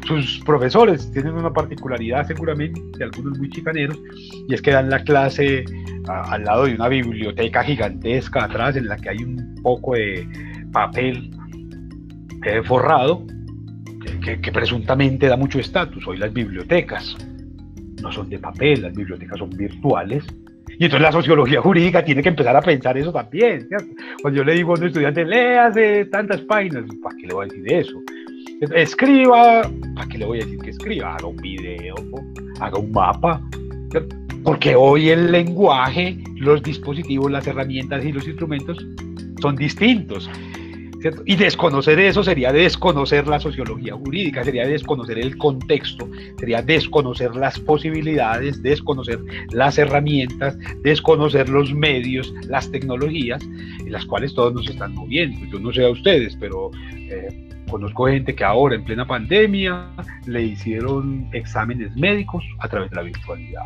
Sus profesores tienen una particularidad seguramente, algunos muy chicaneros, y es que dan la clase al lado de una biblioteca gigantesca atrás en la que hay un poco de papel eh, forrado que, presuntamente da mucho estatus. Hoy las bibliotecas no son de papel, las bibliotecas son virtuales. Y entonces la sociología jurídica tiene que empezar a pensar eso también. Cuando yo le digo a un estudiante, léase tantas páginas, ¿para qué le voy a decir eso? Escriba, ¿para qué le voy a decir que escriba? Haga un video, haga un mapa. Porque hoy el lenguaje, los dispositivos, las herramientas y los instrumentos son distintos. Y desconocer eso sería desconocer la sociología jurídica, sería desconocer el contexto, sería desconocer las posibilidades, desconocer las herramientas, desconocer los medios, las tecnologías en las cuales todos nos están moviendo. Yo no sé a ustedes, pero eh, conozco gente que ahora en plena pandemia le hicieron exámenes médicos a través de la virtualidad.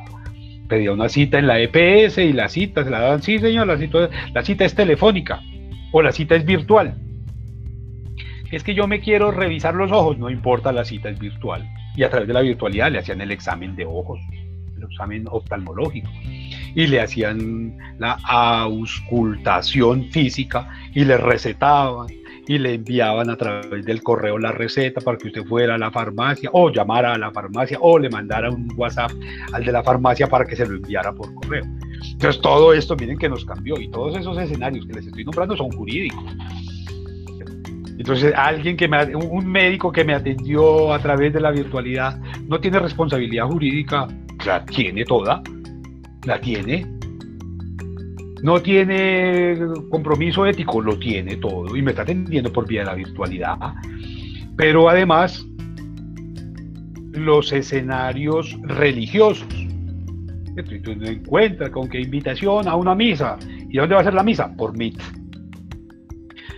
Pedía una cita en la EPS y la cita se la daban, sí señor, la cita, la cita es telefónica o la cita es virtual es que yo me quiero revisar los ojos, no importa, la cita es virtual. Y a través de la virtualidad le hacían el examen de ojos, el examen oftalmológico. Y le hacían la auscultación física y le recetaban y le enviaban a través del correo la receta para que usted fuera a la farmacia o llamara a la farmacia o le mandara un WhatsApp al de la farmacia para que se lo enviara por correo. Entonces todo esto miren que nos cambió y todos esos escenarios que les estoy nombrando son jurídicos. Entonces, alguien que me, un médico que me atendió a través de la virtualidad no tiene responsabilidad jurídica, la tiene toda, la tiene. No tiene compromiso ético, lo tiene todo y me está atendiendo por vía de la virtualidad. Pero además, los escenarios religiosos. Entonces, encuentra con qué invitación a una misa. ¿Y dónde va a ser la misa? Por Meet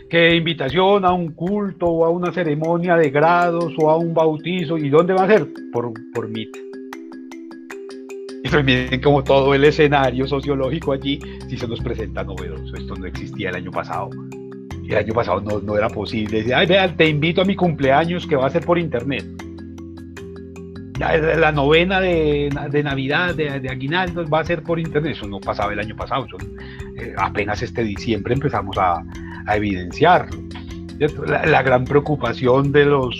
que invitación a un culto o a una ceremonia de grados o a un bautizo. ¿Y dónde va a ser? Por, por MIT. Y pues miren como todo el escenario sociológico allí sí se nos presenta novedoso. Esto no existía el año pasado. El año pasado no, no era posible. Ay, vean, te invito a mi cumpleaños que va a ser por internet. La, novena de, de Navidad, de, de, Aguinaldo, va a ser por internet. Eso no pasaba el año pasado. Eh, apenas este diciembre empezamos a, a evidenciarlo. La, gran preocupación de los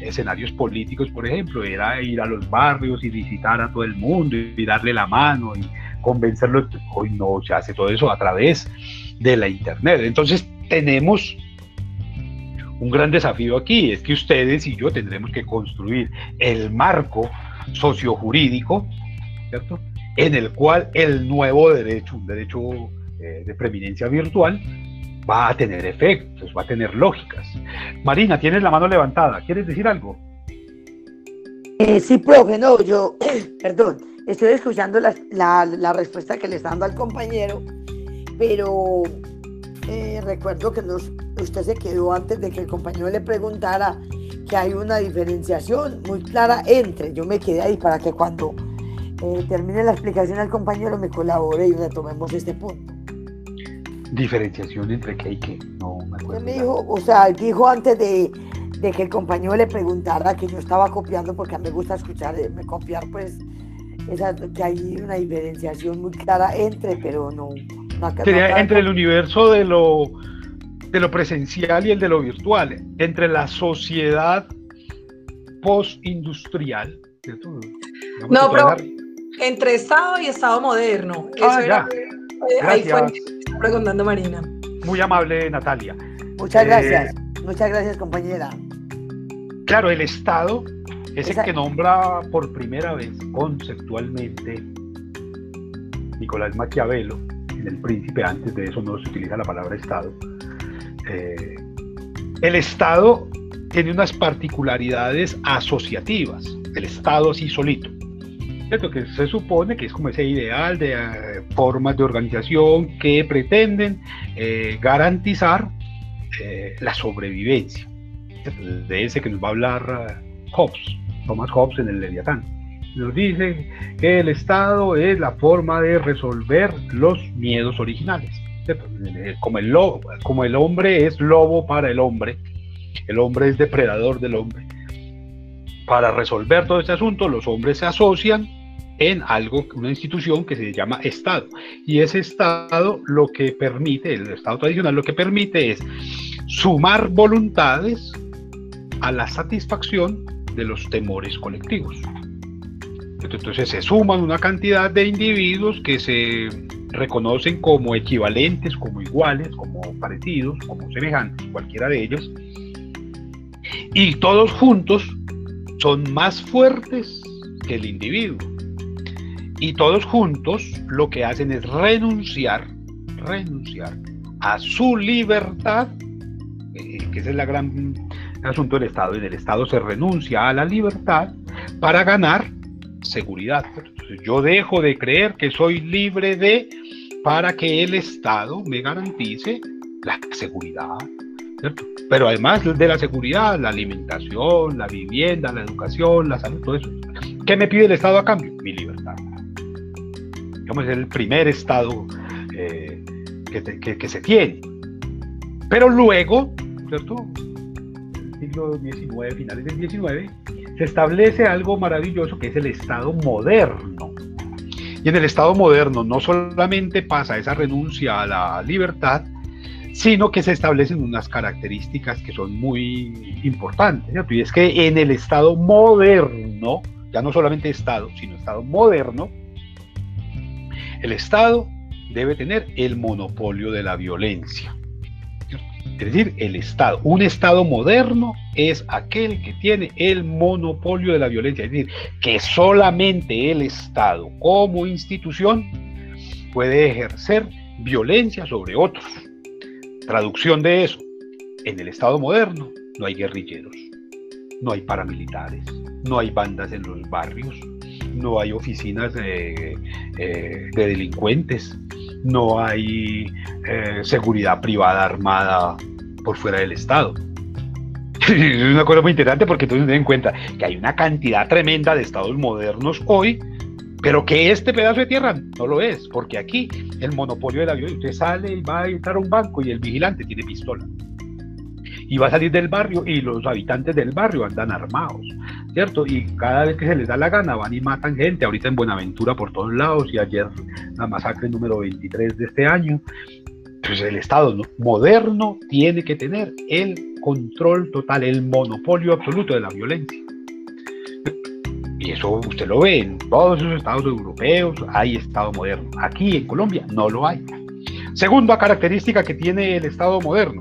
escenarios políticos, por ejemplo, era ir a los barrios y visitar a todo el mundo y darle la mano y convencerlo. Hoy no se hace todo eso a través de la Internet. Entonces tenemos un gran desafío aquí, es que ustedes y yo tendremos que construir el marco sociojurídico, ¿cierto? En el cual el nuevo derecho, un derecho eh, de preeminencia virtual, va a tener efectos, va a tener lógicas. Marina, tienes la mano levantada, ¿quieres decir algo? Eh, sí, profe, no, yo, perdón, estoy escuchando la, respuesta que le está dando al compañero, pero eh, recuerdo que usted se quedó antes de que el compañero le preguntara que hay una diferenciación muy clara entre, yo me quedé ahí para que cuando eh, termine la explicación al compañero me colabore y retomemos este punto diferenciación entre qué y qué. No me acuerdo. Me dijo, o sea, dijo antes de, que el compañero le preguntara que yo estaba copiando, porque a mí me gusta escuchar, eh, me copiar, pues, esa, que hay una diferenciación muy clara entre, pero no. Sería entre el universo de lo, de lo presencial y el de lo virtual, entre la sociedad postindustrial. No, pero entre Estado y Estado moderno. Ah, ya. Eh, ahí fue preguntando Marina. Muy amable, Natalia. Muchas eh, gracias. Muchas gracias, compañera. Claro, el Estado es el que nombra por primera vez conceptualmente Nicolás Maquiavelo en El Príncipe. Antes de eso no se utiliza la palabra Estado. Eh, el Estado tiene unas particularidades asociativas. El Estado así solito. Que se supone que es como ese ideal de eh, formas de organización que pretenden eh, garantizar eh, la sobrevivencia. De ese que nos va a hablar Hobbes. Thomas Hobbes en el Leviatán. Nos dice que el Estado es la forma de resolver los miedos originales. Como el, lobo, como el hombre es lobo para el hombre, el hombre es depredador del hombre. Para resolver todo este asunto, los hombres se asocian en algo, una institución que se llama Estado. Y ese Estado lo que permite, el Estado tradicional lo que permite es sumar voluntades a la satisfacción de los temores colectivos. Entonces se suman una cantidad de individuos que se reconocen como equivalentes, como iguales, como parecidos, como semejantes, cualquiera de ellos, y todos juntos son más fuertes que el individuo. Y todos juntos lo que hacen es renunciar, renunciar a su libertad, eh, que ese es el gran asunto del Estado. En el Estado se renuncia a la libertad para ganar seguridad. Yo dejo de creer que soy libre de para que el Estado me garantice la seguridad. Pero además de la seguridad, la alimentación, la vivienda, la educación, la salud, todo eso. ¿Qué me pide el Estado a cambio? Mi libertad. Digamos, es el primer Estado eh, que, que, se tiene. Pero luego, ¿cierto? El siglo XIX, finales del XIX, se establece algo maravilloso que es el Estado moderno. Y en el Estado moderno no solamente pasa esa renuncia a la libertad, sino que se establecen unas características que son muy importantes. Y es que en el Estado moderno, ya no solamente Estado, sino Estado moderno, el Estado debe tener el monopolio de la violencia. Es decir, el Estado. Un Estado moderno es aquel que tiene el monopolio de la violencia. Es decir, que solamente el Estado como institución puede ejercer violencia sobre otros. Traducción de eso. En el Estado moderno no hay guerrilleros, no hay paramilitares, no hay bandas en los barrios, no hay oficinas de, eh, delincuentes, no hay eh, seguridad privada armada por fuera del Estado. es una cosa muy interesante porque entonces ten en cuenta que hay una cantidad tremenda de estados modernos hoy, pero que este pedazo de tierra no lo es, porque aquí el monopolio del avión, usted sale y va a entrar a un banco y el vigilante tiene pistola. Y va a salir del barrio y los habitantes del barrio andan armados. ¿cierto? Y cada vez que se les da la gana van y matan gente, ahorita en Buenaventura por todos lados y ayer la masacre número 23 de este año. Pues el Estado moderno tiene que tener el control total, el monopolio absoluto de la violencia. Y eso usted lo ve en todos esos estados europeos, hay Estado moderno. Aquí en Colombia no lo hay. Segunda característica que tiene el Estado moderno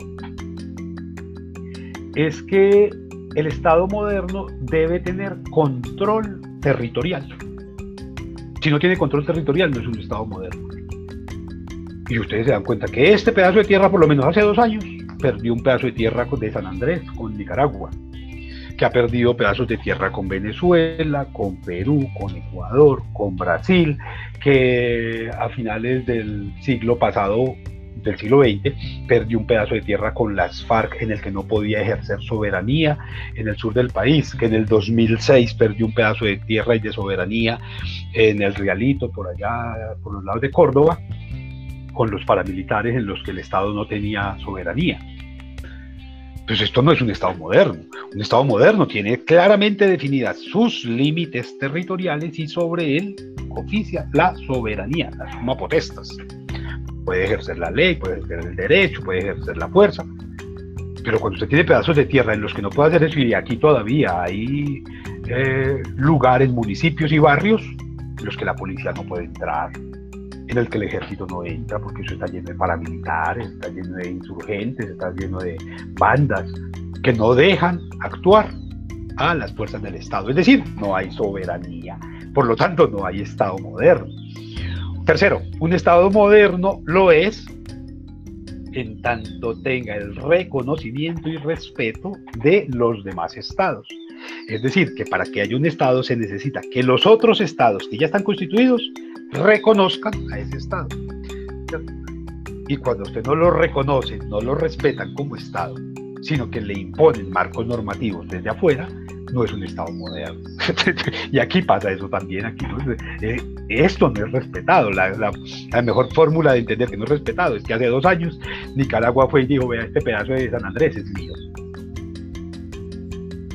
es que el Estado moderno debe tener control territorial. Si no tiene control territorial, no es un Estado moderno. Y ustedes se dan cuenta que este pedazo de tierra, por lo menos hace dos años, perdió un pedazo de tierra de San Andrés, con Nicaragua, que ha perdido pedazos de tierra con Venezuela, con Perú, con Ecuador, con Brasil, que a finales del siglo pasado del siglo XX, perdió un pedazo de tierra con las FARC en el que no podía ejercer soberanía en el sur del país, que en el 2006 perdió un pedazo de tierra y de soberanía en el Rialito, por allá, por los lados de Córdoba, con los paramilitares en los que el Estado no tenía soberanía. Pues esto no es un Estado moderno. Un Estado moderno tiene claramente definidas sus límites territoriales y sobre él oficia la soberanía, la suma potestas puede ejercer la ley, puede ejercer el derecho, puede ejercer la fuerza. Pero cuando usted tiene pedazos de tierra en los que no puede hacer eso, y aquí todavía hay eh, lugares, municipios y barrios en los que la policía no puede entrar, en el que el ejército no entra, porque eso está lleno de paramilitares, está lleno de insurgentes, está lleno de bandas que no dejan actuar a las fuerzas del Estado. Es decir, no hay soberanía. Por lo tanto, no hay Estado moderno. Tercero, un Estado moderno lo es en tanto tenga el reconocimiento y respeto de los demás estados. Es decir, que para que haya un estado se necesita que los otros estados que ya están constituidos reconozcan a ese estado. Y cuando usted no lo reconoce, no lo respetan como estado, sino que le imponen marcos normativos desde afuera, no es un Estado moderno. y aquí pasa eso también, aquí eh, esto no es respetado. La, la, mejor fórmula de entender que no es respetado es que hace dos años Nicaragua fue y dijo, vea, este pedazo de San Andrés es mío.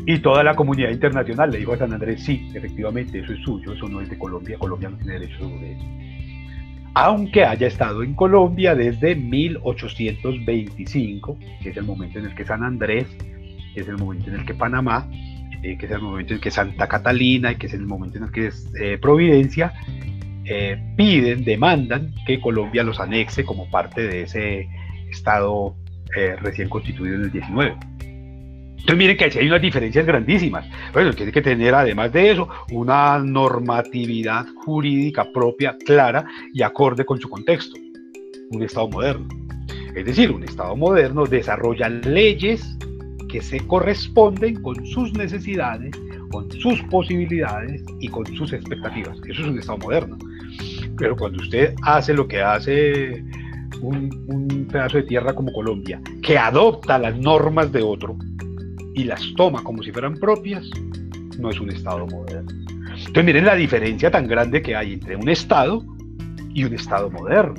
Y toda la comunidad internacional le dijo a San Andrés, sí, efectivamente, eso es suyo, eso no es de Colombia, Colombia no tiene derecho sobre eso. Aunque haya estado en Colombia desde 1825, que es el momento en el que San Andrés, que es el momento en el que Panamá, eh, que es el momento en el que Santa Catalina, y que es el momento en el que es eh, Providencia, eh, piden, demandan que Colombia los anexe como parte de ese Estado recién constituido en el 19. Entonces miren que hay unas diferencias grandísimas. Bueno, tiene que tener además de eso una normatividad jurídica propia, clara y acorde con su contexto. Un Estado moderno. Es decir, un Estado moderno desarrolla leyes que se corresponden con sus necesidades, con sus posibilidades y con sus expectativas. Eso es un Estado moderno. Pero cuando usted hace lo que hace un, un pedazo de tierra como Colombia, que adopta las normas de otro, y las toma como si fueran propias, no es un Estado moderno. Entonces miren la diferencia tan grande que hay entre un Estado y un Estado moderno.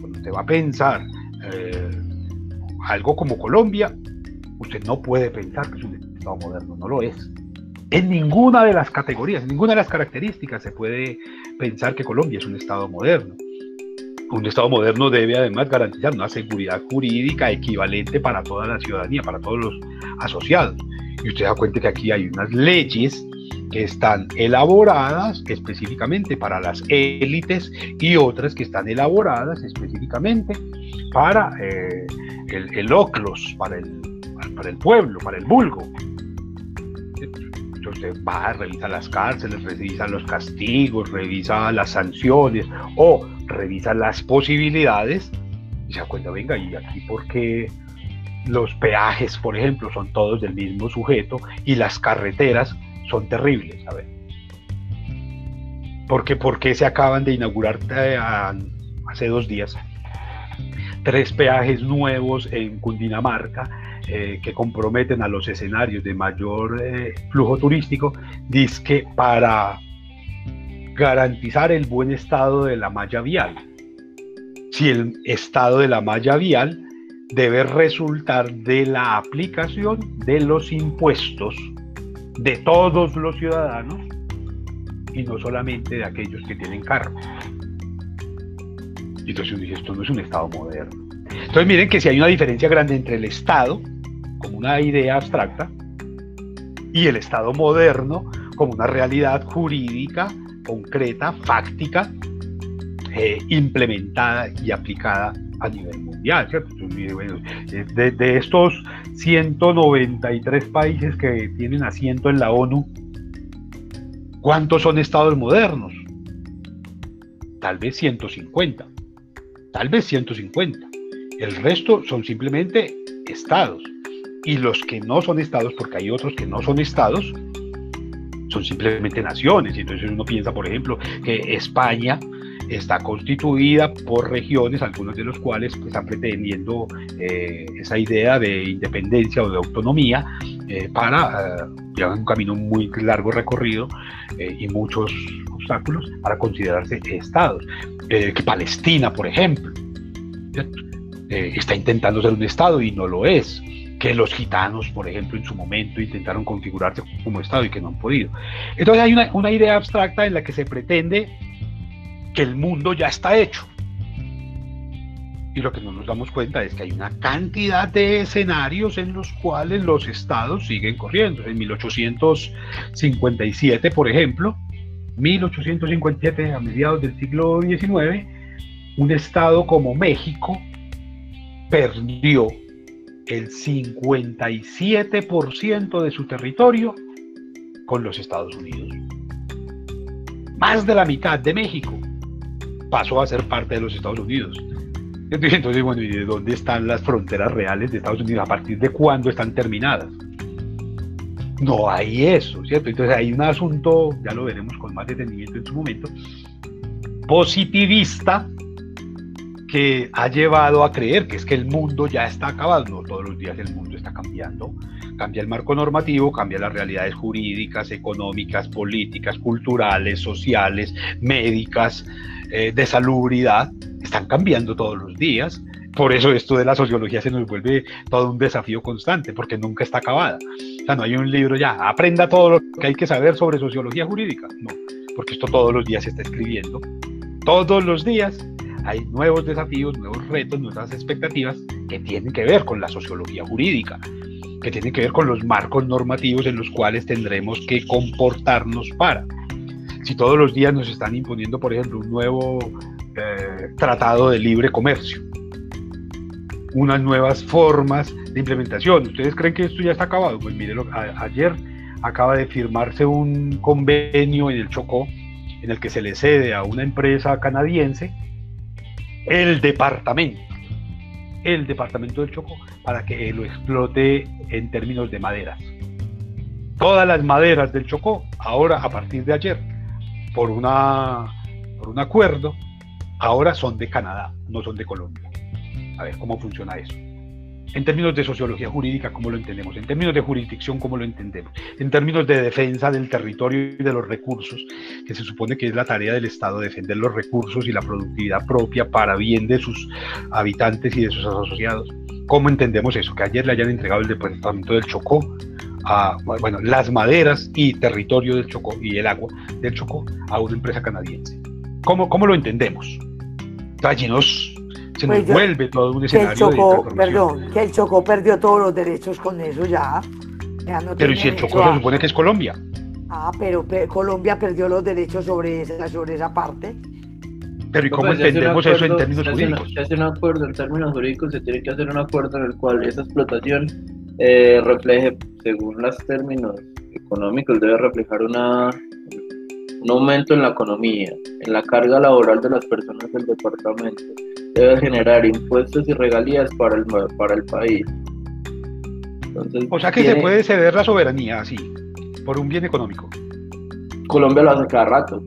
Cuando usted va a pensar eh, algo como Colombia, usted no puede pensar que es un Estado moderno, no lo es. En ninguna de las categorías, en ninguna de las características se puede pensar que Colombia es un Estado moderno. Un Estado moderno debe además garantizar una seguridad jurídica equivalente para toda la ciudadanía, para todos los asociados. Y usted da cuenta que aquí hay unas leyes que están elaboradas específicamente para las élites y otras que están elaboradas específicamente para eh, el, el, OCLOS, para el, para el pueblo, para el vulgo. Usted va, revisa las cárceles, revisa los castigos, revisa las sanciones o revisa las posibilidades y se da cuenta, venga, ¿y aquí por qué los peajes, por ejemplo, son todos del mismo sujeto y las carreteras son terribles? A ver. ¿Por qué, por se acaban de inaugurar eh, hace dos días tres peajes nuevos en Cundinamarca eh, que comprometen a los escenarios de mayor eh, flujo turístico? Dice que para garantizar el buen estado de la malla vial. Si el estado de la malla vial debe resultar de la aplicación de los impuestos de todos los ciudadanos y no solamente de aquellos que tienen carro. Y entonces uno dice, esto no es un Estado moderno. Entonces miren que si hay una diferencia grande entre el Estado, como una idea abstracta, y el Estado moderno como una realidad jurídica concreta, fáctica, eh, implementada y aplicada a nivel mundial. De, de, estos 193 países que tienen asiento en la ONU, ¿cuántos son estados modernos? Tal vez 150, tal vez 150. El resto son simplemente estados. Y los que no son estados, porque hay otros que no son estados, son simplemente naciones. Entonces uno piensa, por ejemplo, que España está constituida por regiones, algunos de los cuales pues, están pretendiendo eh, esa idea de independencia o de autonomía eh, para uh, un camino muy largo recorrido y muchos obstáculos para considerarse estados. que Palestina, por ejemplo, está intentando ser un estado y no lo es que los gitanos, por ejemplo, en su momento intentaron configurarse como Estado y que no han podido. Entonces hay una, una idea abstracta en la que se pretende que el mundo ya está hecho. Y lo que no nos damos cuenta es que hay una cantidad de escenarios en los cuales los estados siguen corriendo. En 1857, por ejemplo, 1857 a mediados del siglo XIX, un estado como México perdió el 57% de su territorio con los Estados Unidos. Más de la mitad de México pasó a ser parte de los Estados Unidos. Entonces, bueno, ¿y de dónde están las fronteras reales de Estados Unidos? ¿A partir de cuándo están terminadas? No hay eso, ¿cierto? Entonces hay un asunto, ya lo veremos con más detenimiento en su momento, positivista que ha llevado a creer que es que el mundo ya está acabado. No todos los días el mundo está cambiando. Cambia el marco normativo, cambia las realidades jurídicas, económicas, políticas, culturales, sociales, médicas, eh, de salubridad. Están cambiando todos los días. Por eso esto de la sociología se nos vuelve todo un desafío constante, porque nunca está acabada. O sea, no hay un libro ya, aprenda todo lo que hay que saber sobre sociología jurídica. No, porque esto todos los días se está escribiendo. Todos los días hay nuevos desafíos, nuevos retos, nuevas expectativas que tienen que ver con la sociología jurídica, que tienen que ver con los marcos normativos en los cuales tendremos que comportarnos para. Si todos los días nos están imponiendo, por ejemplo, un nuevo eh, tratado de libre comercio, unas nuevas formas de implementación. ¿Ustedes creen que esto ya está acabado? Pues mire, ayer acaba de firmarse un convenio en el Chocó en el que se le cede a una empresa canadiense el departamento, el departamento del Chocó, para que lo explote en términos de maderas. Todas las maderas del Chocó, ahora a partir de ayer, por, una, por un acuerdo, ahora son de Canadá, no son de Colombia. A ver cómo funciona eso. En términos de sociología jurídica, ¿cómo lo entendemos? En términos de jurisdicción, ¿cómo lo entendemos? En términos de defensa del territorio y de los recursos, que se supone que es la tarea del Estado, defender los recursos y la productividad propia para bien de sus habitantes y de sus asociados. ¿Cómo entendemos eso? Que ayer le hayan entregado el departamento del Chocó a, bueno, las maderas y territorio del Chocó y el agua del Chocó a una empresa canadiense. ¿Cómo, cómo lo entendemos? Allí se nos pues vuelve todo un escenario. Que el Chocó, perdón, que el Chocó perdió todos los derechos con eso ya. pero si el Chocó se supone que es Colombia. Ah, pero Colombia perdió los derechos sobre esa, sobre esa parte. Pero ¿y cómo pues, entendemos eso en términos jurídicos? Se hace un acuerdo en términos jurídicos, se tiene que hacer un acuerdo en el cual esa explotación eh, refleje, según los términos económicos, debe reflejar una, un aumento en la economía, en la carga laboral de las personas del departamento, debe generar impuestos y regalías para el, para el país. o sea que se puede ceder la soberanía así, por un bien económico. Colombia lo hace cada rato.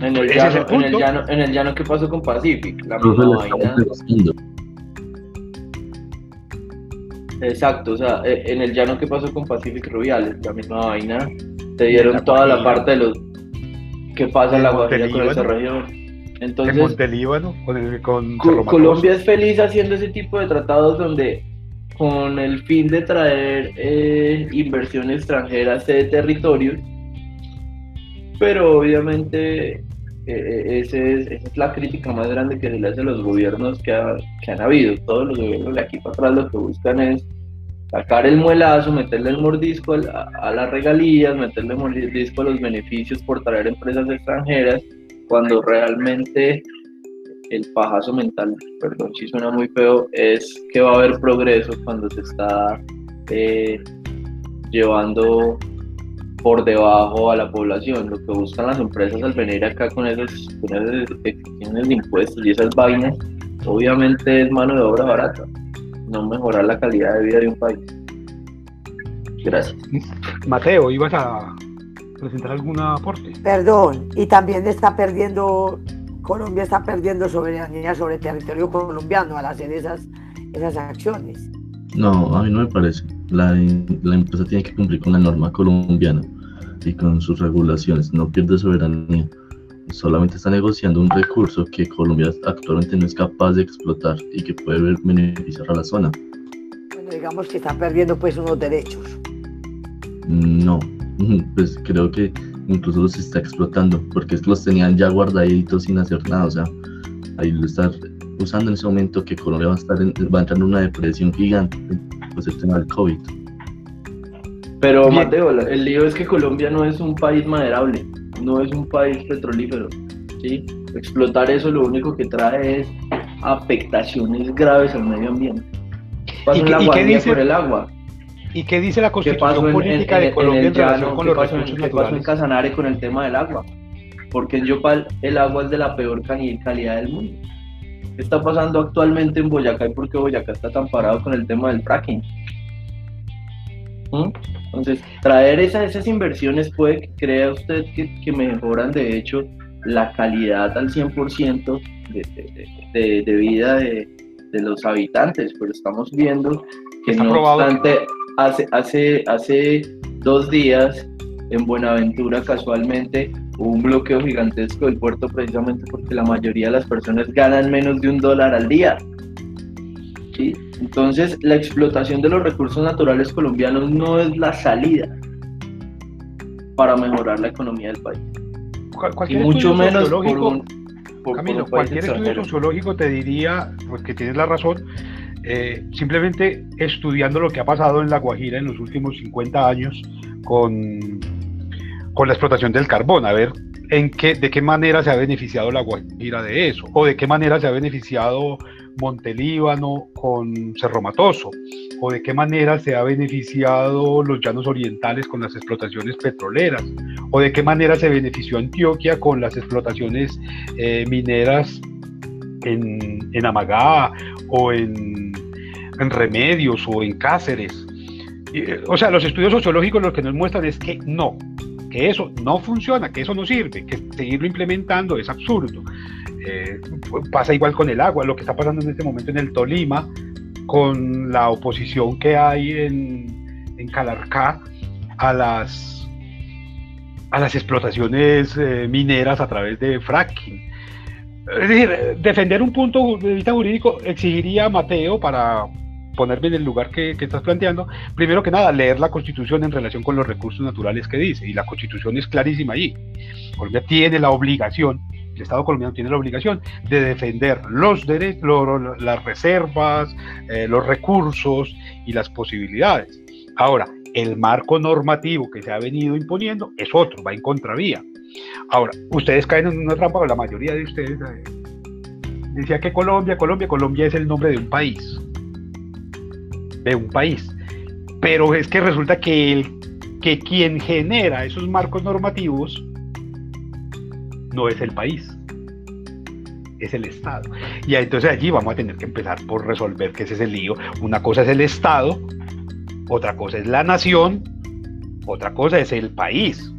En el, llano, en, el llano, en el llano, ¿qué pasó con Pacific? La misma vaina. Exacto, o sea, e, en el llano ¿qué pasó con Pacific Rubiales, la misma vaina. Se dieron toda la parte de los que pasa en la Guajira con esa región. Entonces, con, Colombia es feliz haciendo ese tipo de tratados donde con el fin de traer eh, inversión extranjera a ese territorio, pero obviamente eh, eh, esa es la crítica más grande que se le hace a los gobiernos que, han habido. Todos los gobiernos de aquí para atrás lo que buscan es sacar el muelazo, meterle el mordisco a, a las regalías, meterle el mordisco a los beneficios por traer empresas extranjeras cuando realmente el pajazo mental, perdón si suena muy feo, es que va a haber progreso cuando se está eh, llevando por debajo a la población. Lo que buscan las empresas al venir acá con esas, con esas de impuestos y esas vainas, obviamente es mano de obra barata, no mejorar la calidad de vida de un país. Gracias. Mateo, ibas a presentar algún aporte. Perdón, y también está perdiendo, Colombia está perdiendo soberanía sobre el territorio colombiano al hacer esas, esas acciones. No, a mí no me parece. La, la empresa tiene que cumplir con la norma colombiana y con sus regulaciones, no pierde soberanía. Solamente está negociando un recurso que Colombia actualmente no es capaz de explotar y que puede beneficiar a la zona. Bueno, digamos que está perdiendo pues unos derechos. No, pues creo que incluso los está explotando, porque es que los tenían ya guardaditos sin hacer nada, o sea, ahí lo está usando en ese momento que Colombia va a estar va a entrar en una depresión gigante, pues el tema del COVID. Pero Mateo, el lío es que Colombia no es un país maderable, no es un país petrolífero, ¿sí? Explotar eso lo único que trae es afectaciones graves al medio ambiente. Pasa la por el agua ¿Y qué dice la constitución política de Colombia en, con los recursos ¿Qué pasó en Casanare con el tema del agua? Porque en Yopal el agua es de la peor calidad del mundo. ¿Qué está pasando actualmente en Boyacá y por qué Boyacá está tan parado con el tema del fracking? ¿Mm? Entonces, traer esas, esas inversiones puede que crea usted que, que mejoran de hecho la calidad al 100% de, de, vida de, de, los habitantes, pero estamos viendo que no obstante, hace, hace, hace dos días en Buenaventura casualmente hubo un bloqueo gigantesco del puerto precisamente porque la mayoría de las personas ganan menos de un dólar al día. ¿Sí? Entonces, la explotación de los recursos naturales colombianos no es la salida para mejorar la economía del país. y mucho menos por un, Camilo, cualquier estudio sociológico te diría, pues que tienes la razón, eh, simplemente estudiando lo que ha pasado en La Guajira en los últimos 50 años con, con la explotación del carbón, a ver en qué, de qué manera se ha beneficiado La Guajira de eso, o de qué manera se ha beneficiado Montelíbano con Cerro Matoso, o de qué manera se ha beneficiado los llanos orientales con las explotaciones petroleras, o de qué manera se benefició Antioquia con las explotaciones eh, mineras en, en, Amagá o en, en, Remedios o en Cáceres. Eh, o sea, los estudios sociológicos lo que nos muestran es que no, que eso no funciona, que eso no sirve, que seguirlo implementando es absurdo. Eh, pasa igual con el agua, lo que está pasando en este momento en el Tolima, con la oposición que hay en, en Calarcá a las, a las explotaciones eh, mineras a través de fracking. Es decir, defender un punto de vista jurídico exigiría a Mateo para ponerme en el lugar que, que, estás planteando, primero que nada, leer la Constitución en relación con los recursos naturales que dice, y la Constitución es clarísima allí. Colombia tiene la obligación el Estado colombiano tiene la obligación de defender los derechos, las reservas, eh, los recursos y las posibilidades. Ahora, el marco normativo que se ha venido imponiendo es otro, va en contravía. Ahora, ustedes caen en una trampa, la mayoría de ustedes eh, decía que Colombia, Colombia, Colombia es el nombre de un país, de un país. Pero es que resulta que, el, que quien genera esos marcos normativos no es el país, es el Estado. Y entonces allí vamos a tener que empezar por resolver que ese es el lío. Una cosa es el Estado, otra cosa es la nación, otra cosa es el país,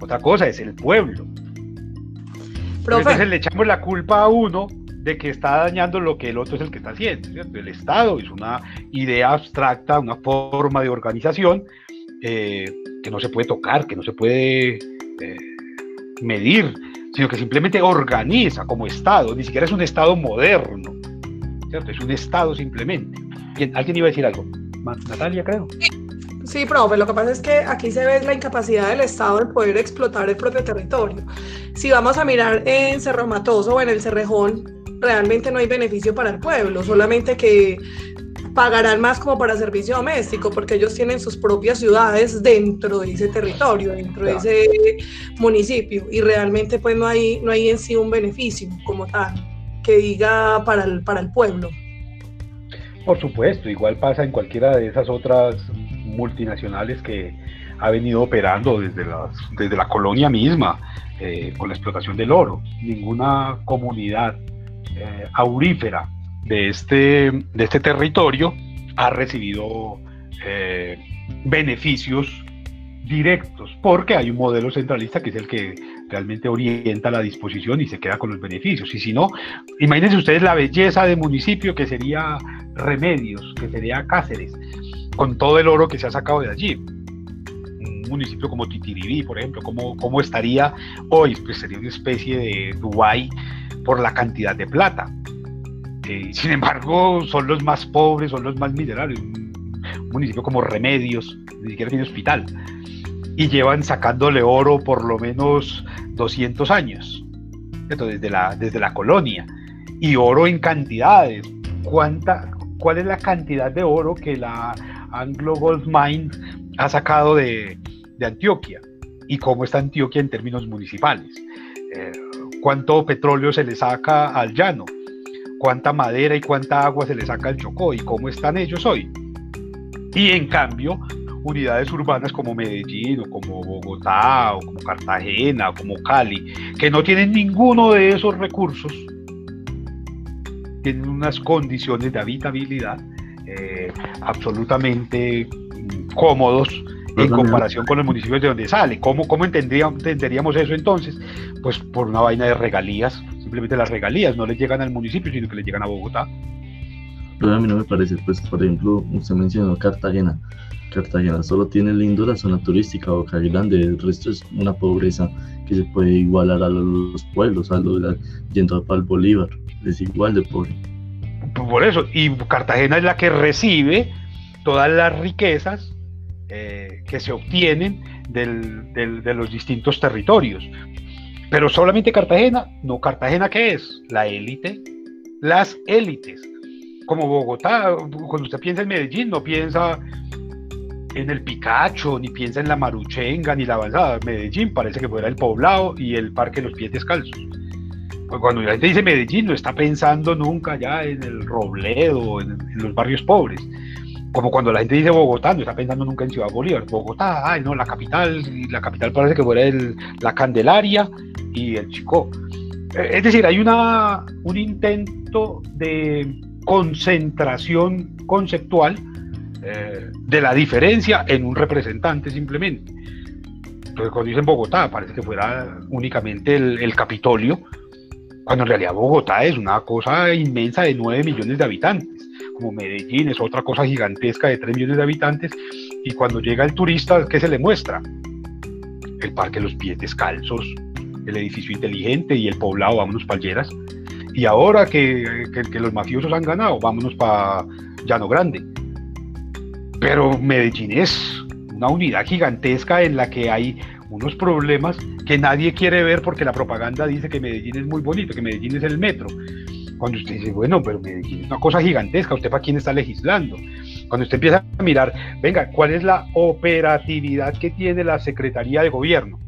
otra cosa es el pueblo. Entonces le echamos la culpa a uno de que está dañando lo que el otro es el que está haciendo. El Estado es una idea abstracta, una forma de organización eh, que no se puede tocar, que no se puede eh, medir, sino que simplemente organiza como Estado, ni siquiera es un Estado moderno, ¿cierto? Es un Estado simplemente. ¿Alguien iba a decir algo? Natalia, creo. Sí, profe, lo que pasa es que aquí se ve la incapacidad del Estado de poder explotar el propio territorio. Si vamos a mirar en Cerro Matoso o en el Cerrejón, realmente no hay beneficio para el pueblo, solamente que pagarán más como para servicio doméstico, porque ellos tienen sus propias ciudades dentro de ese territorio, dentro de ese municipio, y realmente pues no hay, no hay en sí un beneficio como tal, que diga para el, para el pueblo. Por supuesto, igual pasa en cualquiera de esas otras multinacionales que ha venido operando desde, las, desde la colonia misma, eh, con la explotación del oro. Ninguna comunidad eh, aurífera de este, de este territorio ha recibido eh, beneficios directos, porque hay un modelo centralista que es el que realmente orienta la disposición y se queda con los beneficios. Y si no, imagínense ustedes la belleza de municipio que sería Remedios, que sería Cáceres, con todo el oro que se ha sacado de allí. Un municipio como Titiribí, por ejemplo, ¿cómo, cómo estaría hoy? Pues sería una especie de Dubái por la cantidad de plata sin embargo son los más pobres, son los más miserables. Un, municipio como Remedios, ni siquiera tiene hospital, y llevan sacándole oro por lo menos 200 años, Desde, la, desde la colonia, y oro en cantidades. ¿Cuánta, ¿Cuál es la cantidad de oro que la Anglo Gold Mine ha sacado de, Antioquia? ¿Y cómo está Antioquia en términos municipales? Eh, ¿Cuánto petróleo se le saca al llano? Cuánta madera y cuánta agua se le saca al Chocó y cómo están ellos hoy. Y en cambio, unidades urbanas como Medellín o como Bogotá o como Cartagena o como Cali, que no tienen ninguno de esos recursos, tienen unas condiciones de habitabilidad eh, absolutamente mm, cómodos en comparación con los municipios de donde sale. ¿Cómo, cómo entenderíamos eso entonces? Pues por una vaina de regalías Simplemente las regalías no le llegan al municipio, sino que le llegan a Bogotá. Pero a mí no me parece, pues, por ejemplo, usted mencionó Cartagena. Cartagena solo tiene lindo la zona turística, Boca Grande, el resto es una pobreza que se puede igualar a los pueblos, a los yendo para el Bolívar, es igual de pobre. Por eso, y Cartagena es la que recibe todas las riquezas eh, que se obtienen de los distintos territorios. Pero solamente Cartagena, no, Cartagena qué es? La élite, las élites. Como Bogotá, cuando usted piensa en Medellín, no piensa en el Picacho, ni piensa en la Maruchenga, ni la avanzada. Medellín parece que fuera el poblado y el parque de los pies descalzos. Pues cuando la gente dice Medellín, no está pensando nunca ya en el Robledo, en los barrios pobres como cuando la gente dice Bogotá, no está pensando nunca en Ciudad Bolívar. Bogotá, ay, no, la capital, la capital parece que fuera la Candelaria y el Chico. Eh, es decir, hay una, un intento de concentración conceptual eh, de la diferencia en un representante simplemente. Entonces, cuando dicen Bogotá, parece que fuera únicamente el, el Capitolio, cuando en realidad Bogotá es una cosa inmensa de 9 millones de habitantes como Medellín, es otra cosa gigantesca de 3 millones de habitantes, y cuando llega el turista, ¿qué se le muestra? El parque Los Pies Descalzos, el edificio inteligente y el poblado, vámonos para Lleras. Y ahora que, que, los mafiosos han ganado, vámonos para Llano Grande. Pero Medellín es una unidad gigantesca en la que hay unos problemas que nadie quiere ver porque la propaganda dice que Medellín es muy bonito, que Medellín es el metro, cuando usted dice, bueno, pero Medellín es una cosa gigantesca, ¿usted para quién está legislando? Cuando usted empieza a mirar, venga, ¿cuál es la operatividad que tiene la Secretaría de Gobierno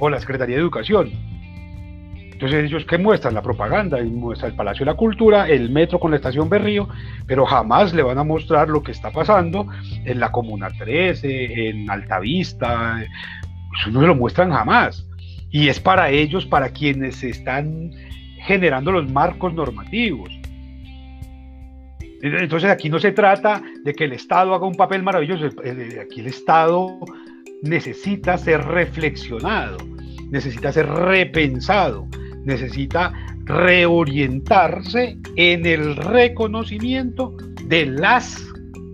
o la Secretaría de Educación? Entonces ellos que muestran la propaganda, muestra el Palacio de la Cultura, el metro con la estación Berrío, pero jamás le van a mostrar lo que está pasando en la Comuna 13, en Altavista, eso no se lo muestran jamás. Y es para ellos, para quienes están generando los marcos normativos. Entonces aquí no se trata de que el Estado haga un papel maravilloso, aquí el Estado necesita ser reflexionado, necesita ser repensado, necesita reorientarse en el reconocimiento de las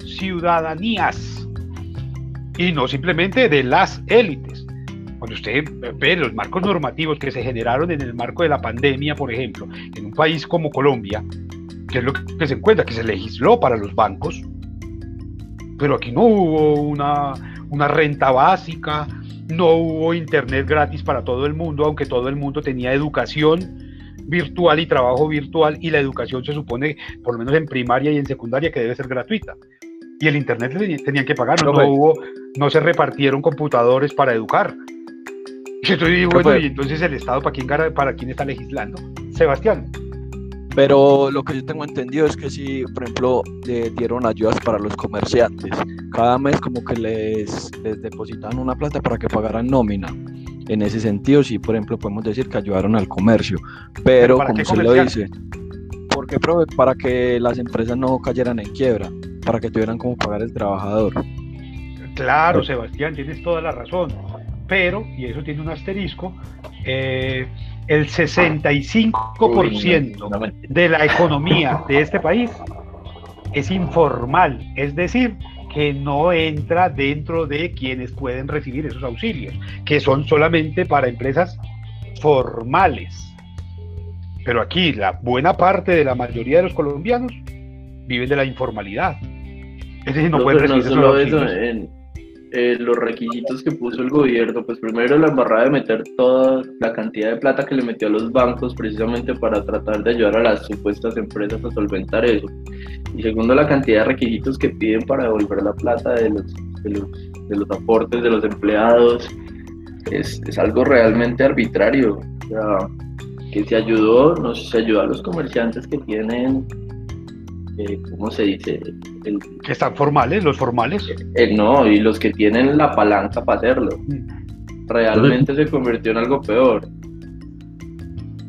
ciudadanías y no simplemente de las élites. Cuando usted ve los marcos normativos que se generaron en el marco de la pandemia, por ejemplo, en un país como Colombia, que es lo que se encuentra, que se legisló para los bancos, pero aquí no hubo una, una renta básica, no hubo internet gratis para todo el mundo, aunque todo el mundo tenía educación virtual y trabajo virtual y la educación se supone, por lo menos en primaria y en secundaria, que debe ser gratuita. Y el internet tenían que pagar, no, no hubo, no se repartieron computadores para educar. Y bueno, y entonces el Estado, ¿para quién, ¿para quién está legislando? Sebastián. Pero lo que yo tengo entendido es que si, por ejemplo, le dieron ayudas para los comerciantes, cada mes como que les, les depositan una plata para que pagaran nómina. En ese sentido, sí, por ejemplo, podemos decir que ayudaron al comercio. Pero, como se lo dice, porque para que las empresas no cayeran en quiebra, para que tuvieran como pagar el trabajador. Claro, Sebastián, tienes toda la razón pero, y eso tiene un asterisco, eh, el 65% de la economía de este país es informal, es decir, que no entra dentro de quienes pueden recibir esos auxilios, que son solamente para empresas formales. Pero aquí la buena parte de la mayoría de los colombianos viven de la informalidad. Es decir, no, pueden recibir esos auxilios. Eh, los requisitos que puso el gobierno, pues primero la embarrada de meter toda la cantidad de plata que le metió a los bancos precisamente para tratar de ayudar a las supuestas empresas a solventar eso. Y segundo, la cantidad de requisitos que piden para devolver la plata de los, de los, de los aportes de los empleados. Es, es algo realmente arbitrario. O sea, que se ayudó, no se ayudó a los comerciantes que tienen eh, ¿cómo se dice? que están formales, los formales. Eh, no, y los que tienen la palanca para hacerlo. Mm. Realmente se convirtió en algo peor.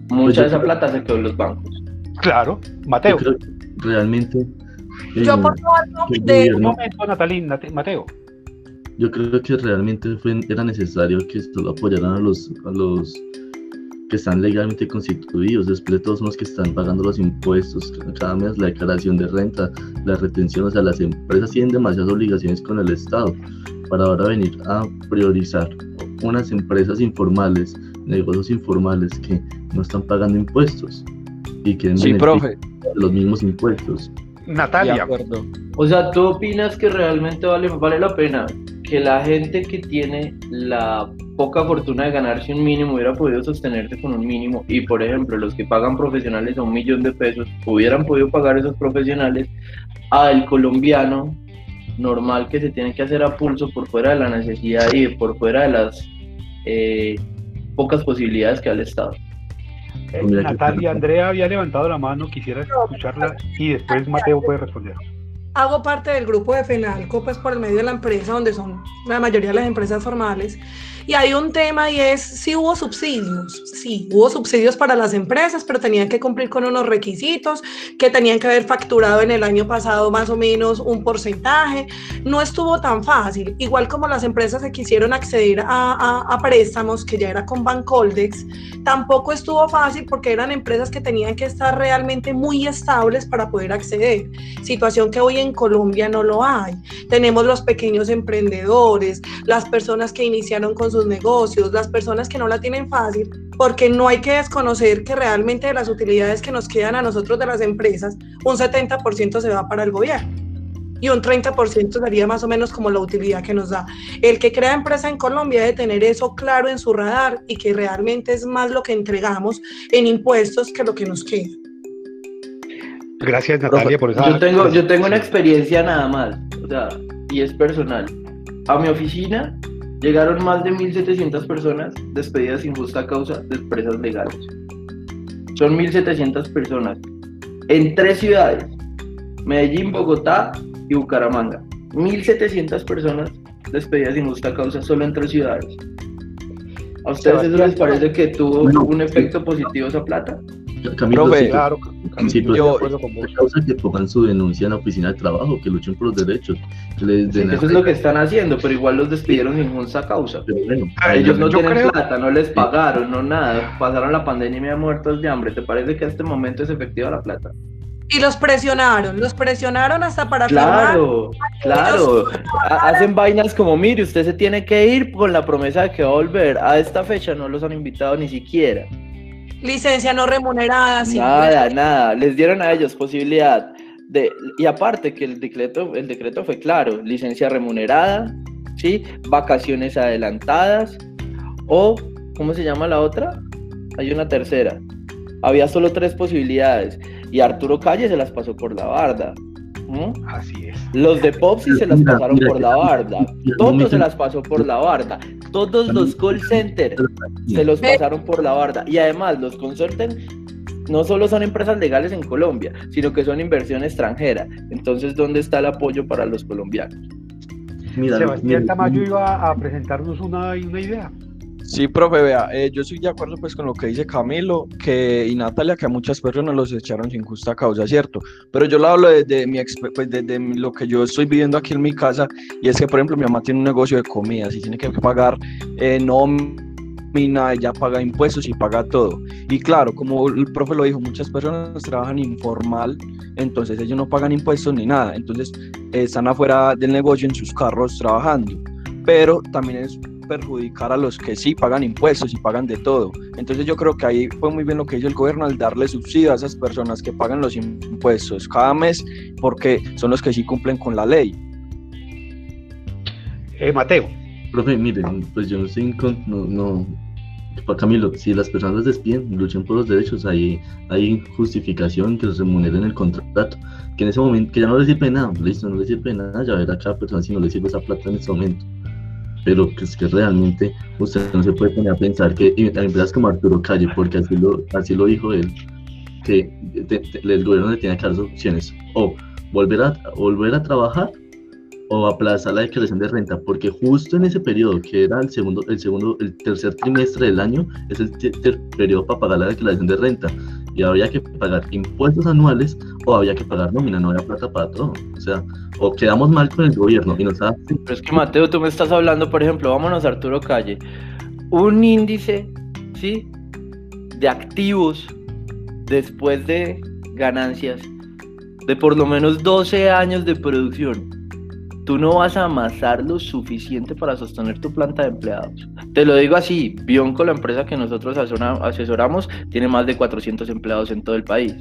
Mucha de esa plata se quedó en los bancos. Claro, Mateo. realmente. Yo eh, por de... Un momento, Natalín, Mateo. Yo creo que realmente fue, era necesario que esto lo apoyaran a los, a los que están legalmente constituidos, después de todos los que están pagando los impuestos cada mes, la declaración de renta, la retención, o sea, las empresas tienen demasiadas obligaciones con el Estado para ahora venir a priorizar unas empresas informales, negocios informales que no están pagando impuestos y quieren Sí, profe. los mismos impuestos. De Natalia, acuerdo. O sea, ¿tú opinas que realmente vale, vale la pena que la gente que tiene la poca fortuna de ganarse un mínimo hubiera podido sostenerse con un mínimo y, por ejemplo, los que pagan profesionales a un millón de pesos hubieran podido pagar esos profesionales al colombiano normal que se tiene que hacer a pulso por fuera de la necesidad y por fuera de las eh, pocas posibilidades que da el Estado? eh, Natalia, Andrea había levantado la mano, quisiera escucharla y después Mateo puede responder. Hago parte del grupo de FENALCO, pues por el medio de la empresa, donde son la mayoría de las empresas formales. Y hay un tema y es si hubo subsidios. Sí, hubo subsidios para las empresas, pero tenían que cumplir con unos requisitos, que tenían que haber facturado en el año pasado más o menos un porcentaje. No estuvo tan fácil. Igual como las empresas que quisieron acceder a, a- a préstamos, que ya era con Bancoldex, tampoco estuvo fácil porque eran empresas que tenían que estar realmente muy estables para poder acceder situación que hoy en Colombia no lo hay. Tenemos los pequeños emprendedores, las personas que iniciaron con sus negocios, las personas que no la tienen fácil, porque no hay que desconocer que realmente de las utilidades que nos quedan a nosotros de las empresas, un 70% se va para el gobierno. Y un 30% sería más o menos como la utilidad que nos da. El que crea empresa en Colombia debe tener eso claro en su radar y que realmente es más lo que entregamos en impuestos que lo que nos queda. Gracias Natalia por esa. Yo tengo, yo tengo una experiencia nada más, o sea, y es personal. A mi oficina llegaron más de 1.700 personas despedidas sin justa causa de empresas legales. Son 1.700 personas en tres ciudades, Medellín, Bogotá y Bucaramanga. 1.700 personas despedidas sin justa causa solo en tres ciudades. ¿A ustedes eso les parece que tuvo un efecto positivo esa plata? Camilo, Profe, sí, Claro, pero estoy de yo- causa que pongan su denuncia en la oficina de trabajo, que luchen por los derechos, que les Sí, eso es lo que están haciendo, pero igual los despidieron sin justa causa. Pero bueno, Ah, ahí Ellos no tienen creo- plata, no les pagaron, no nada. Pasaron la pandemia y me han muertos de hambre. ¿Te parece que a este momento es efectiva la plata? Y los presionaron, los presionaron hasta para firmar. Claro, claro. Ha- Hacen vainas como, mire, usted se tiene que ir con la promesa de que va a volver. A esta fecha no los han invitado ni siquiera. Licencia no remunerada. Nada, nada. Les dieron a ellos posibilidad de... Y aparte que el decreto, el decreto fue claro. Licencia remunerada, ¿sí? Vacaciones adelantadas. O, ¿cómo se llama la otra? Hay una tercera. Había solo tres posibilidades. Y Arturo Calle se las pasó por la barda. ¿Mm? Así es. Los de Popsi se las Mira, pasaron mira, por la barda. Todos se las pasó por la barda. Todos los call centers se los pasaron por la barda. Y además, los consulten no solo son empresas legales en Colombia, sino que son inversión extranjera. Entonces, ¿dónde está el apoyo para los colombianos? Mira, Sebastián mira, Tamayo iba a presentarnos una, una idea. Sí, profe, vea, eh, yo estoy de acuerdo pues con lo que dice Camilo que, y Natalia, que a muchas personas los echaron sin justa causa, ¿cierto? Pero yo lo hablo desde, mi, pues, desde lo que yo estoy viviendo aquí en mi casa, y es que, por ejemplo, mi mamá tiene un negocio de comidas y tiene que pagar eh, nómina, ella paga impuestos y paga todo. Y claro, como el profe lo dijo, muchas personas trabajan informal, entonces ellos no pagan impuestos ni nada, entonces están afuera del negocio en sus carros trabajando. Pero también es perjudicar a los que sí pagan impuestos y pagan de todo. Entonces yo creo que ahí fue muy bien lo que hizo el gobierno al darle subsidio a esas personas que pagan los impuestos cada mes porque son los que sí cumplen con la ley. Eh, Mateo, Profe, miren, pues yo no estoy no, no, pa- Camilo, si las personas las despiden, luchen por los derechos, hay, hay justificación que les remuneren el contrato, que en ese momento, que ya no les sirve nada, listo, no les sirve nada, ya verá a cada persona si no le sirve esa plata en ese momento. Pero que es que realmente usted no se puede poner a pensar que empresas como Arturo Calle, porque así lo, así lo dijo él, que el gobierno le tiene que dar dos opciones, o volver a, volver a trabajar o aplazar la declaración de renta, porque justo en ese periodo, que era el segundo, el segundo, el tercer trimestre del año, es el te- ter- periodo para pagar la declaración de renta, y había que pagar impuestos anuales o había que pagar nómina, no había plata para todo, o sea, o quedamos mal con el gobierno y nos da Pero es que Mateo, tú me estás hablando, por ejemplo, vámonos a Arturo Calle. Un índice, ¿sí? de activos después de ganancias de por lo menos 12 años de producción, tú no vas a amasar lo suficiente para sostener tu planta de empleados. Te lo digo así, Bionco, la empresa que nosotros asesoramos, tiene más de 400 empleados en todo el país.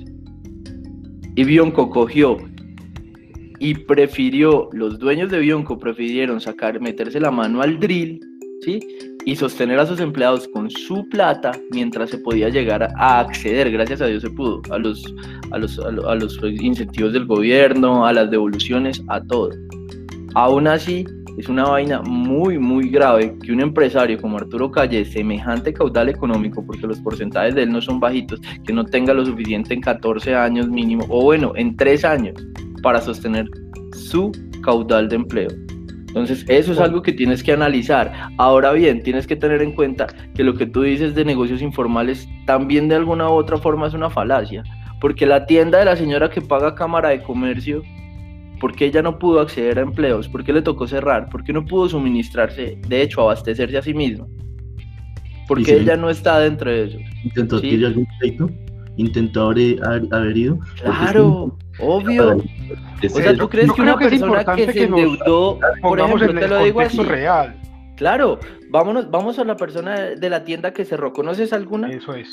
Y Bionco cogió y prefirió, los dueños de Bionco prefirieron sacar, meterse la mano al drill, ¿sí? Y sostener a sus empleados con su plata mientras se podía llegar a acceder, gracias a Dios se pudo, a los, a los, a los, incentivos del gobierno, a las devoluciones, a todo. Aún así, es una vaina muy, muy grave que un empresario como Arturo Calle, semejante caudal económico, porque los porcentajes de él no son bajitos, que no tenga lo suficiente en 14 años mínimo, o bueno, en 3 años, para sostener su caudal de empleo. Entonces, eso es algo que tienes que analizar. Ahora bien, tienes que tener en cuenta que lo que tú dices de negocios informales también de alguna u otra forma es una falacia, porque la tienda de la señora que paga cámara de comercio, ¿por qué ella no pudo acceder a empleos? ¿Por qué le tocó cerrar? ¿Por qué no pudo suministrarse, de hecho, abastecerse a sí misma? Porque ella no está dentro de eso. ¿Intentó ¿sí? algún crédito? ¿Intentó haber, haber ido? Claro. Obvio. O sea, ¿tú crees que una persona que, se endeudó, por ejemplo, te lo digo así? Real. Claro, vámonos, vamos a la persona de la tienda que cerró. ¿Conoces alguna? Eso es.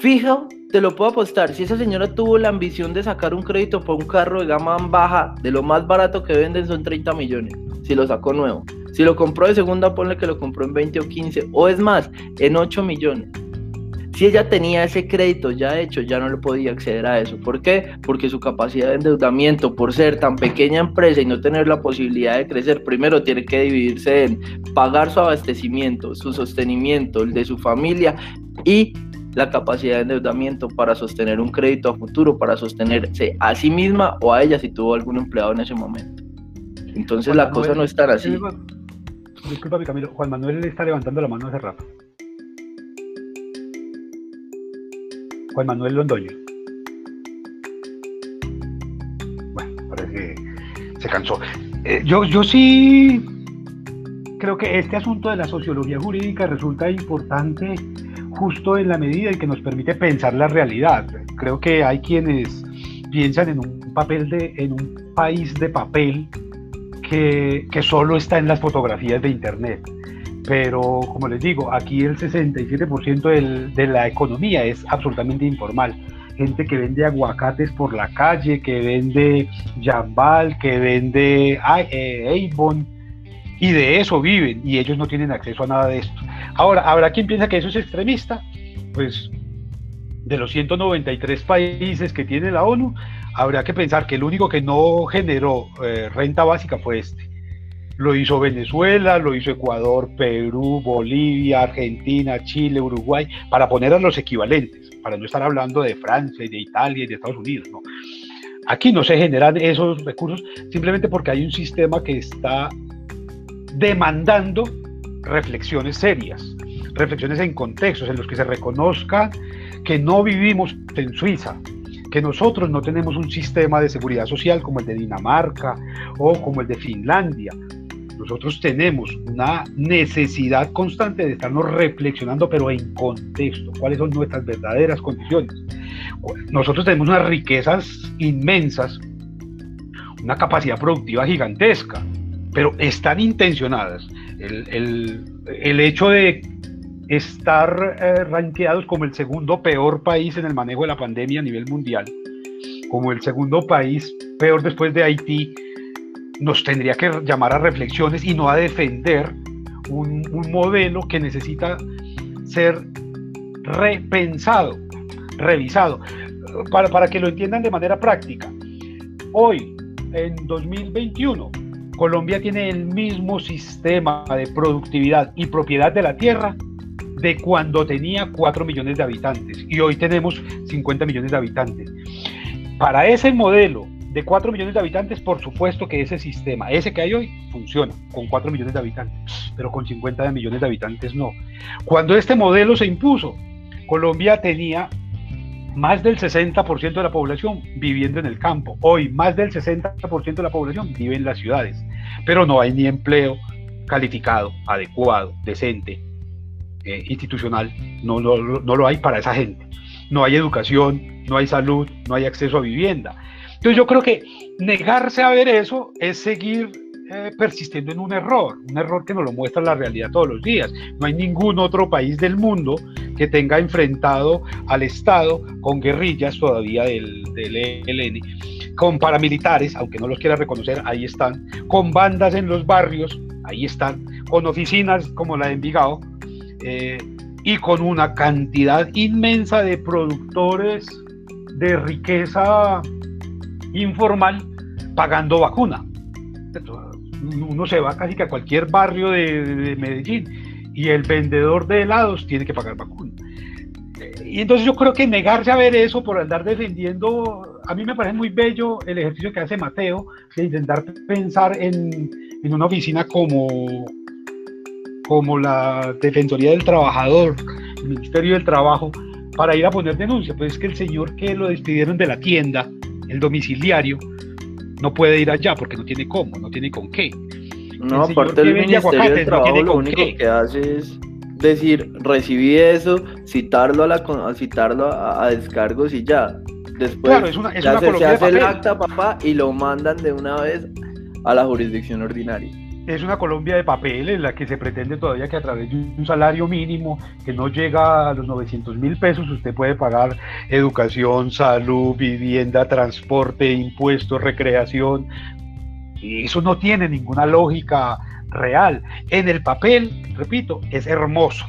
Fija, te lo puedo apostar. Si esa señora tuvo la ambición de sacar un crédito por un carro de gama baja, de lo más barato que venden son 30 millones. Si lo sacó nuevo. Si lo compró de segunda, ponle que lo compró en 20 o 15. O es más, en 8 millones. Si ella tenía ese crédito ya hecho, ya no le podía acceder a eso. ¿Por qué? Porque su capacidad de endeudamiento, por ser tan pequeña empresa y no tener la posibilidad de crecer, primero tiene que dividirse en pagar su abastecimiento, su sostenimiento, el de su familia y la capacidad de endeudamiento para sostener un crédito a futuro, para sostenerse a sí misma o a ella si tuvo algún empleado en ese momento. Entonces la cosa no está así. Disculpa, mi Camilo. Juan Manuel le está levantando la mano hace rato. Juan Manuel Londoño. Bueno, parece que se cansó. Eh, yo, yo sí creo que este asunto de la sociología jurídica resulta importante justo en la medida en que nos permite pensar la realidad. Creo que hay quienes piensan en un papel de, en un país de papel que, que solo está en las fotografías de internet pero como les digo, aquí el 67% de la economía es absolutamente informal. Gente que vende aguacates por la calle, que vende jambal, que vende eh, Avon, y de eso viven, y ellos no tienen acceso a nada de esto. Ahora, ¿habrá quien piensa que eso es extremista? Pues de los 193 países que tiene la ONU, habrá que pensar que el único que no generó eh, renta básica fue este. Lo hizo Venezuela, lo hizo Ecuador, Perú, Bolivia, Argentina, Chile, Uruguay, para poner a los equivalentes, para no estar hablando de Francia y de Italia y de Estados Unidos. Aquí no se generan esos recursos simplemente porque hay un sistema que está demandando reflexiones serias, reflexiones en contextos en los que se reconozca que no vivimos en Suiza, que nosotros no tenemos un sistema de seguridad social como el de Dinamarca o como el de Finlandia, nosotros tenemos una necesidad constante de estarnos reflexionando, pero en contexto, cuáles son nuestras verdaderas condiciones. Nosotros tenemos unas riquezas inmensas, una capacidad productiva gigantesca, pero están intencionadas. El, el, hecho de estar eh, ranqueados como el segundo peor país en el manejo de la pandemia a nivel mundial, como el segundo país peor después de Haití, nos tendría que llamar a reflexiones y no a defender un, modelo que necesita ser repensado, revisado, para, para que lo entiendan de manera práctica. Hoy, en 2021, Colombia tiene el mismo sistema de productividad y propiedad de la tierra de cuando tenía 4 millones de habitantes y hoy tenemos 50 millones de habitantes. Para ese modelo de 4 millones de habitantes, por supuesto que ese sistema, ese que hay hoy, funciona con 4 millones de habitantes, pero con 50 millones de habitantes no. Cuando este modelo se impuso, Colombia tenía más del 60% de la población viviendo en el campo. Hoy más del 60% de la población vive en las ciudades, pero no hay ni empleo calificado, adecuado, decente. eh, institucional, no, no, no lo hay para esa gente. No hay educación, no hay salud, no hay acceso a vivienda. Entonces yo creo que negarse a ver eso es seguir eh, persistiendo en un error, un error que nos lo muestra la realidad todos los días. No hay ningún otro país del mundo que tenga enfrentado al Estado con guerrillas todavía del, del ELN, con paramilitares, aunque no los quiera reconocer, ahí están, con bandas en los barrios, ahí están, con oficinas como la de Envigado, eh, y con una cantidad inmensa de productores de riqueza informal pagando vacuna. Uno se va casi que a cualquier barrio de, Medellín y el vendedor de helados tiene que pagar vacuna. Y entonces yo creo que negarse a ver eso por andar defendiendo, a mí me parece muy bello el ejercicio que hace Mateo de intentar pensar en, en una oficina como, como la Defensoría del Trabajador, el Ministerio del Trabajo, para ir a poner denuncia. Pues es que el señor que lo despidieron de la tienda, el domiciliario, no puede ir allá porque no tiene cómo, no tiene con qué. No, aparte del Ministerio del Trabajo lo único que hace es decir, recibí eso, citarlo a, la, citarlo a, descargos y ya. Después ya se, hace el acta, papá, y lo mandan de una vez a la jurisdicción ordinaria es una Colombia de papel en la que se pretende todavía que a través de un salario mínimo que no llega a los 900 mil pesos usted puede pagar educación, salud, vivienda, transporte, impuestos, recreación. Y eso no tiene ninguna lógica real. En el papel, repito, es hermoso.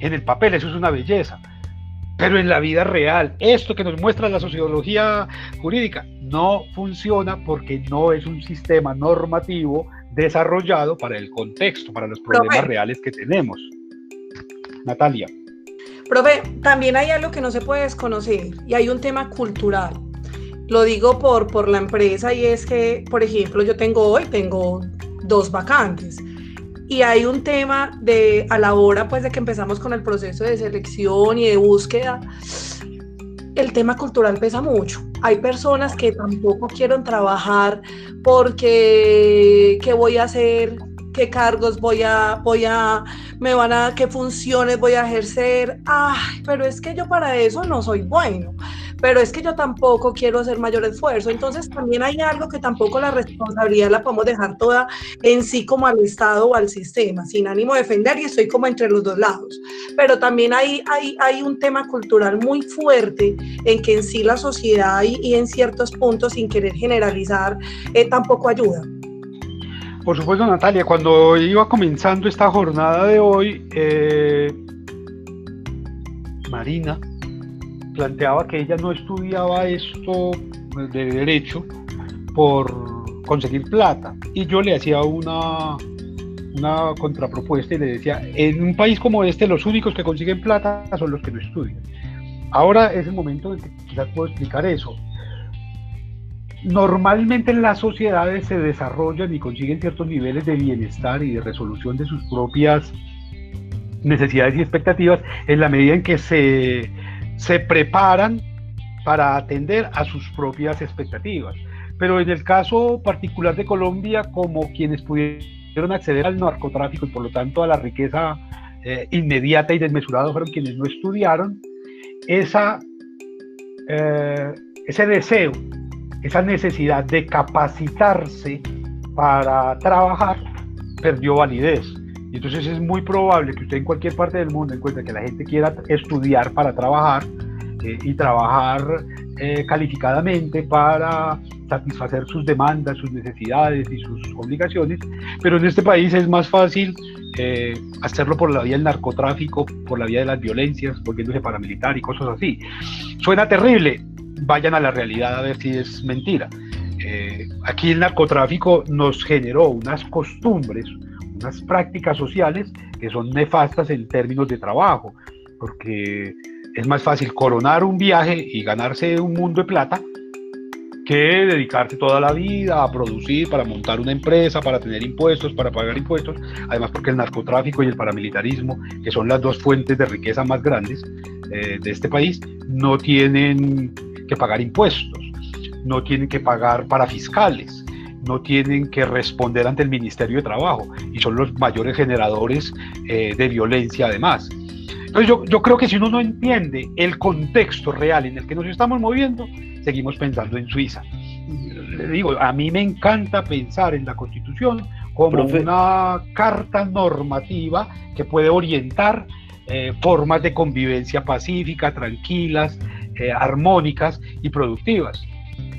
En el papel eso es una belleza. Pero en la vida real, esto que nos muestra la sociología jurídica no funciona porque no es un sistema normativo desarrollado para el contexto, para los problemas reales que tenemos. Natalia. Profe, también hay algo que no se puede desconocer y hay un tema cultural. Lo digo por, por la empresa y es que, por ejemplo, yo tengo hoy, tengo dos vacantes y hay un tema de a la hora pues de que empezamos con el proceso de selección y de búsqueda el tema cultural pesa mucho. Hay personas que tampoco quieren trabajar porque qué voy a hacer, qué cargos voy a, voy a, me van a, qué funciones voy a ejercer. Ay, pero es que yo para eso no soy bueno pero es que yo tampoco quiero hacer mayor esfuerzo. Entonces también hay algo que tampoco la responsabilidad la podemos dejar toda en sí como al Estado o al sistema, sin ánimo de defender y estoy como entre los dos lados. Pero también hay, hay, hay un tema cultural muy fuerte en que en sí la sociedad y, en ciertos puntos, sin querer generalizar, eh, tampoco ayuda. Por supuesto, Natalia, cuando iba comenzando esta jornada de hoy, eh, Marina planteaba que ella no estudiaba esto de derecho por conseguir plata. Y yo le hacía una, una contrapropuesta y le decía, en un país como este los únicos que consiguen plata son los que no estudian. Ahora es el momento en que quizás puedo explicar eso. Normalmente las sociedades se desarrollan y consiguen ciertos niveles de bienestar y de resolución de sus propias necesidades y expectativas en la medida en que se se preparan para atender a sus propias expectativas. Pero en el caso particular de Colombia, como quienes pudieron acceder al narcotráfico y por lo tanto a la riqueza eh, inmediata y desmesurada fueron quienes no estudiaron, esa, eh, ese deseo, esa necesidad de capacitarse para trabajar perdió validez. Y entonces es muy probable que usted en cualquier parte del mundo encuentre que la gente quiera estudiar para trabajar eh, y trabajar eh, calificadamente para satisfacer sus demandas, sus necesidades y sus obligaciones, pero en este país es más fácil eh, hacerlo por la vía del narcotráfico, por la vía de las violencias, volviéndose paramilitar y cosas así. Suena terrible, vayan a la realidad a ver si es mentira. aquí el narcotráfico nos generó unas costumbres, unas prácticas sociales que son nefastas en términos de trabajo, porque es más fácil coronar un viaje y ganarse un mundo de plata que dedicarse toda la vida a producir, para montar una empresa, para tener impuestos, para pagar impuestos, además porque el narcotráfico y el paramilitarismo, que son las dos fuentes de riqueza más grandes eh, de este país, no tienen que pagar impuestos, no tienen que pagar para fiscales, no tienen que responder ante el Ministerio de Trabajo y son los mayores generadores eh, de violencia además. Entonces yo, yo creo que si uno no entiende el contexto real en el que nos estamos moviendo, seguimos pensando en Suiza. Le digo, a mí me encanta pensar en la Constitución como una carta normativa que puede orientar eh, formas de convivencia pacífica, tranquilas, eh, armónicas y productivas.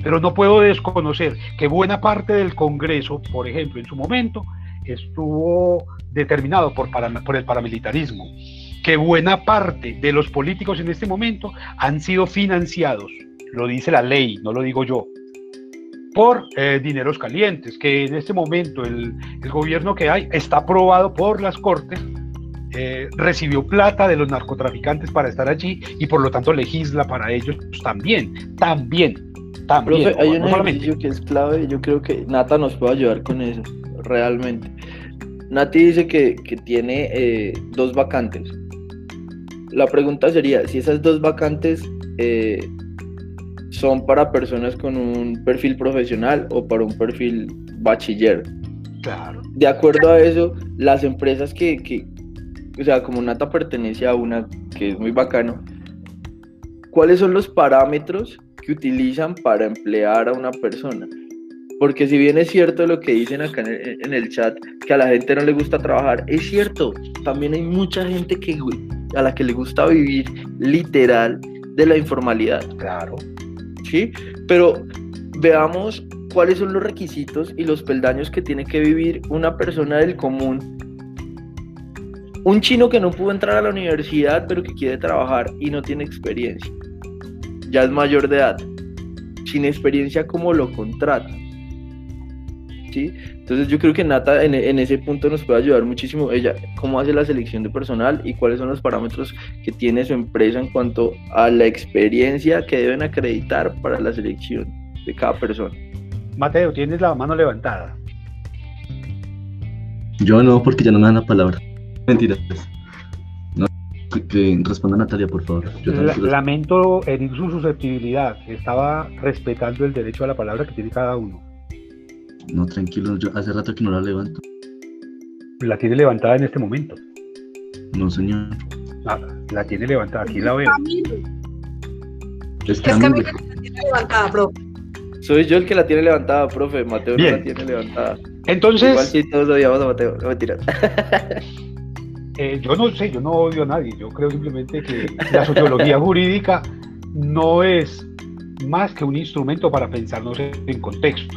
Pero no puedo desconocer que buena parte del Congreso, por ejemplo, en su momento, estuvo determinado por, por el paramilitarismo, que buena parte de los políticos en este momento han sido financiados, lo dice la ley, no lo digo yo, por eh, dineros calientes, que en este momento el, el, gobierno que hay está aprobado por las Cortes, eh, recibió plata de los narcotraficantes para estar allí y por lo tanto legisla para ellos también, también, también. Profe, hay un ejercicio que es clave, yo creo que Nata nos puede ayudar con eso, realmente. Nati dice que, que tiene eh, dos vacantes. La pregunta sería, si esas dos vacantes son para personas con un perfil profesional o para un perfil bachiller. Claro. De acuerdo a eso, las empresas que, que, o sea, como Nata pertenece a una que es muy bacano, ¿cuáles son los parámetros que utilizan para emplear a una persona? Porque si bien es cierto lo que dicen acá en el, chat, que a la gente no le gusta trabajar, es cierto, también hay mucha gente que, a la que le gusta vivir literal de la informalidad. Claro. ¿sí? Pero veamos cuáles son los requisitos y los peldaños que tiene que vivir una persona del común. Un chino que no pudo entrar a la universidad pero que quiere trabajar y no tiene experiencia. Ya es mayor de edad. Sin experiencia, ¿cómo lo contrata? ¿Sí? Entonces yo creo que Nata en, ese punto nos puede ayudar muchísimo. Ella, cómo hace la selección de personal y cuáles son los parámetros que tiene su empresa en cuanto a la experiencia que deben acreditar para la selección de cada persona. Mateo, tienes la mano levantada. Yo no, porque ya no me dan la palabra. Mentira. Que, responda Natalia, por favor. lamento herir su susceptibilidad. Estaba respetando el derecho a la palabra que tiene cada uno. No, tranquilo, yo hace rato que no la levanto. La tiene levantada en este momento. No, señor. Ah, la tiene levantada, aquí la veo. Es que la tiene levantada, profe. Soy yo el que la tiene levantada, profe. Mateo no la tiene levantada. Entonces. Igual si todos odiamos a Mateo, no mentiras. Eh, yo no sé, yo no odio a nadie. Yo creo simplemente que la sociología jurídica no es más que un instrumento para pensarnos en contexto.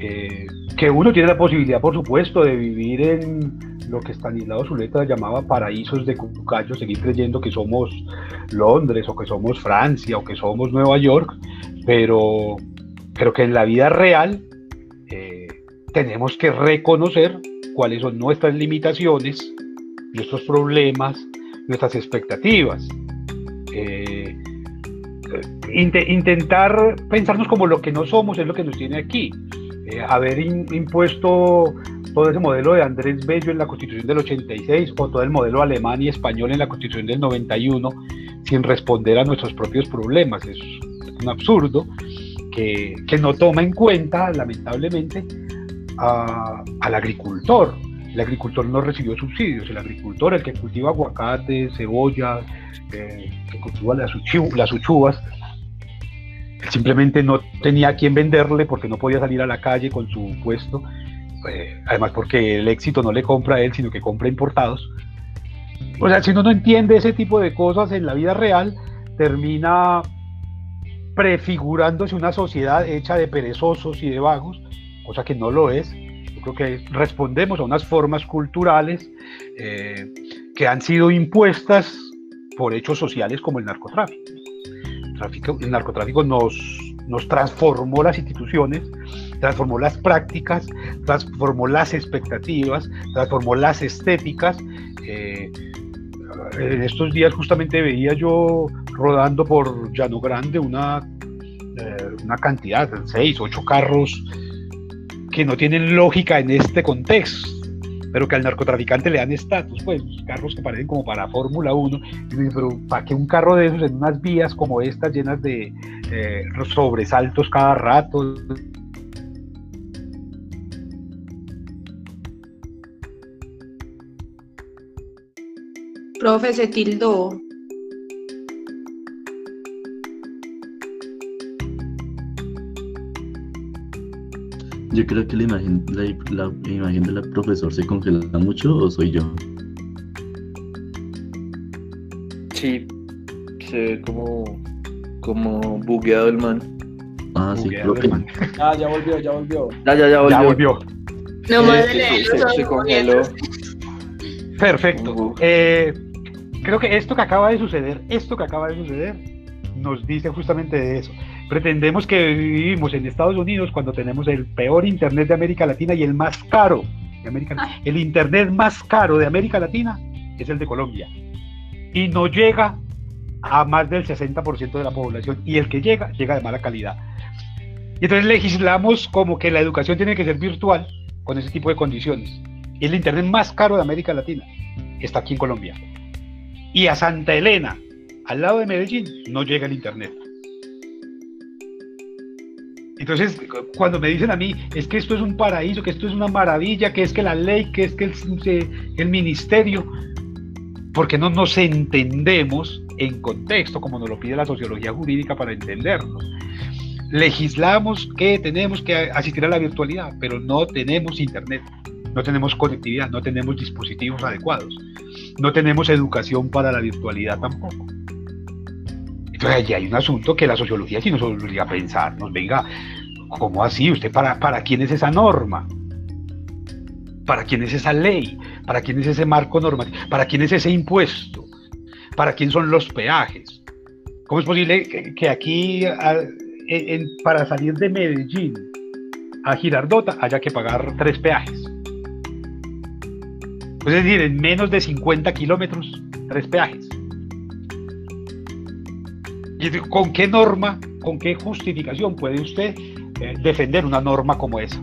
Eh, que uno tiene la posibilidad, por supuesto, de vivir en lo que Stanislao Zuleta llamaba paraísos de cucayo, seguir creyendo que somos Londres o que somos Francia o que somos Nueva York, pero, pero que en la vida real eh, tenemos que reconocer cuáles son nuestras limitaciones, nuestros problemas, nuestras expectativas. Eh, intentar pensarnos como lo que no somos es lo que nos tiene aquí. Eh, haber impuesto todo ese modelo de Andrés Bello en la Constitución del 86 o todo el modelo alemán y español en la Constitución del 91 sin responder a nuestros propios problemas. Es un absurdo que, que no toma en cuenta, lamentablemente, al agricultor. El agricultor no recibió subsidios, el agricultor, el que cultiva aguacate, cebolla, eh, que cultiva las, las uchuvas, simplemente no tenía a quién venderle porque no podía salir a la calle con su puesto, eh, además porque el éxito no le compra a él, sino que compra importados. O sea, si uno no entiende ese tipo de cosas en la vida real, termina prefigurándose una sociedad hecha de perezosos y de vagos, cosa que no lo es. Creo que respondemos a unas formas culturales eh, que han sido impuestas por hechos sociales como el narcotráfico el narcotráfico nos, nos transformó las instituciones, transformó las prácticas, transformó las expectativas, transformó las estéticas. Eh, en estos días justamente veía yo rodando por Llano Grande una, eh, una cantidad, seis, ocho carros que no tienen lógica en este contexto, pero que al narcotraficante le dan estatus, pues carros que parecen como para Fórmula 1, pero ¿para qué un carro de esos en unas vías como estas llenas de eh, sobresaltos cada rato? Profe, se tildó. Yo creo que la imagen, la, la imagen del profesor se congela mucho o soy yo. Sí, se ve como, como bugueado el man. Ah, sí, profe. hermano. Ah, ya volvió, ya volvió. Ya, ya, ya volvió. Ya volvió. No Sí, me sí, sí, se, se congeló. Perfecto. Eh, creo que esto que acaba de suceder, esto que acaba de suceder, nos dice justamente de eso. Pretendemos que vivimos en Estados Unidos cuando tenemos el peor Internet de América Latina y el más caro de América El Internet más caro de América Latina es el de Colombia. Y no llega a más del 60% de la población. Y el que llega, llega de mala calidad. Y entonces legislamos como que la educación tiene que ser virtual con ese tipo de condiciones. Y el Internet más caro de América Latina está aquí en Colombia. Y a Santa Elena, al lado de Medellín, no llega el Internet. Entonces, cu- cuando me dicen a mí, es que esto es un paraíso, que esto es una maravilla, que es que la ley, que es que el ministerio, porque no nos entendemos en contexto, como nos lo pide la sociología jurídica para entendernos. Legislamos que tenemos que asistir a la virtualidad, pero no tenemos internet, no tenemos conectividad, no tenemos dispositivos adecuados, no tenemos educación para la virtualidad tampoco. Entonces allí hay un asunto que la sociología sí nos obliga a pensar, nos venga, ¿cómo así? ¿Usted para, para quién es esa norma? ¿Para quién es esa ley? ¿Para quién es ese marco normativo? ¿Para quién es ese impuesto? ¿Para quién son los peajes? ¿Cómo es posible que, aquí, para salir de Medellín a Girardota, haya que pagar tres peajes? Pues es decir, en menos de 50 kilómetros, tres peajes. ¿Y de- con qué norma, con qué justificación puede usted eh, defender una norma como esa?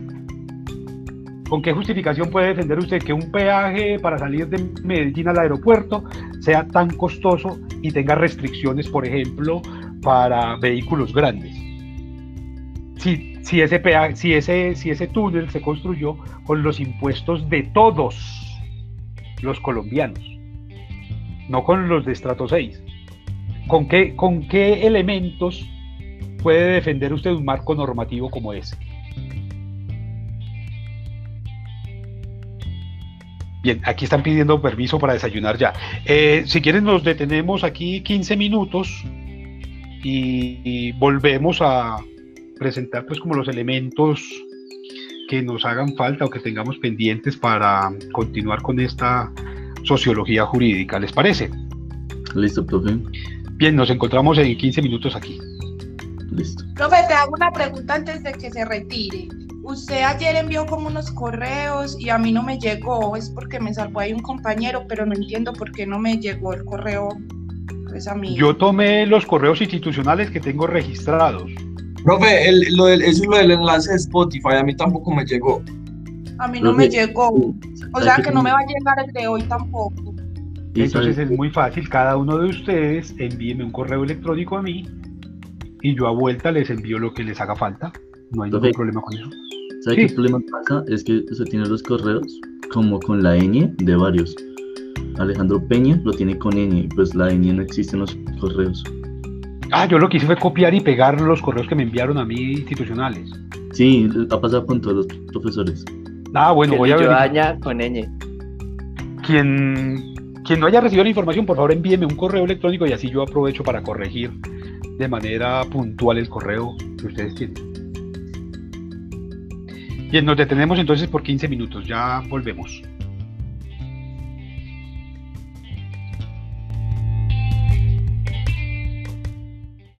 ¿Con qué justificación puede defender usted que un peaje para salir de Medellín al aeropuerto sea tan costoso y tenga restricciones, por ejemplo, para vehículos grandes? Si, si, ese, peaje, si, ese, si ese túnel se construyó con los impuestos de todos los colombianos, no con los de estrato 6. ¿Con qué, ¿Con qué elementos puede defender usted un marco normativo como ese? Bien, aquí están pidiendo permiso para desayunar ya. Eh, si quieren nos detenemos aquí 15 minutos y, volvemos a presentar pues como los elementos que nos hagan falta o que tengamos pendientes para continuar con esta sociología jurídica. ¿Les parece? Listo, profe. Bien, nos encontramos en 15 minutos aquí. Listo. Profe, te hago una pregunta antes de que se retire. Usted ayer envió como unos correos y a mí no me llegó, es porque me salvó ahí un compañero, pero no entiendo por qué no me llegó el correo pues a mí. Yo tomé los correos institucionales que tengo registrados. Profe, el- lo del- eso es lo del enlace de Spotify, a mí tampoco me llegó. A mí no me llegó. O sea que no me va a llegar el de hoy tampoco. Y Entonces es muy fácil, cada uno de ustedes envíeme un correo electrónico a mí y yo a vuelta les envío lo que les haga falta. No hay ningún problema con eso. ¿Sabe Sí. qué problema pasa? Es que usted tiene los correos como con la ñ de varios. Alejandro Peña lo tiene con ñ, pues la ñ no existe en los correos. Ah, yo lo que hice fue copiar y pegar los correos que me enviaron a mí institucionales. Sí, ha pasado con todos los profesores. Ah, bueno, voy a yo ver. con ñ. Quien, quien no haya recibido la información, por favor envíeme un correo electrónico y así yo aprovecho para corregir de manera puntual el correo que ustedes tienen. Bien, nos detenemos entonces por 15 minutos, ya volvemos.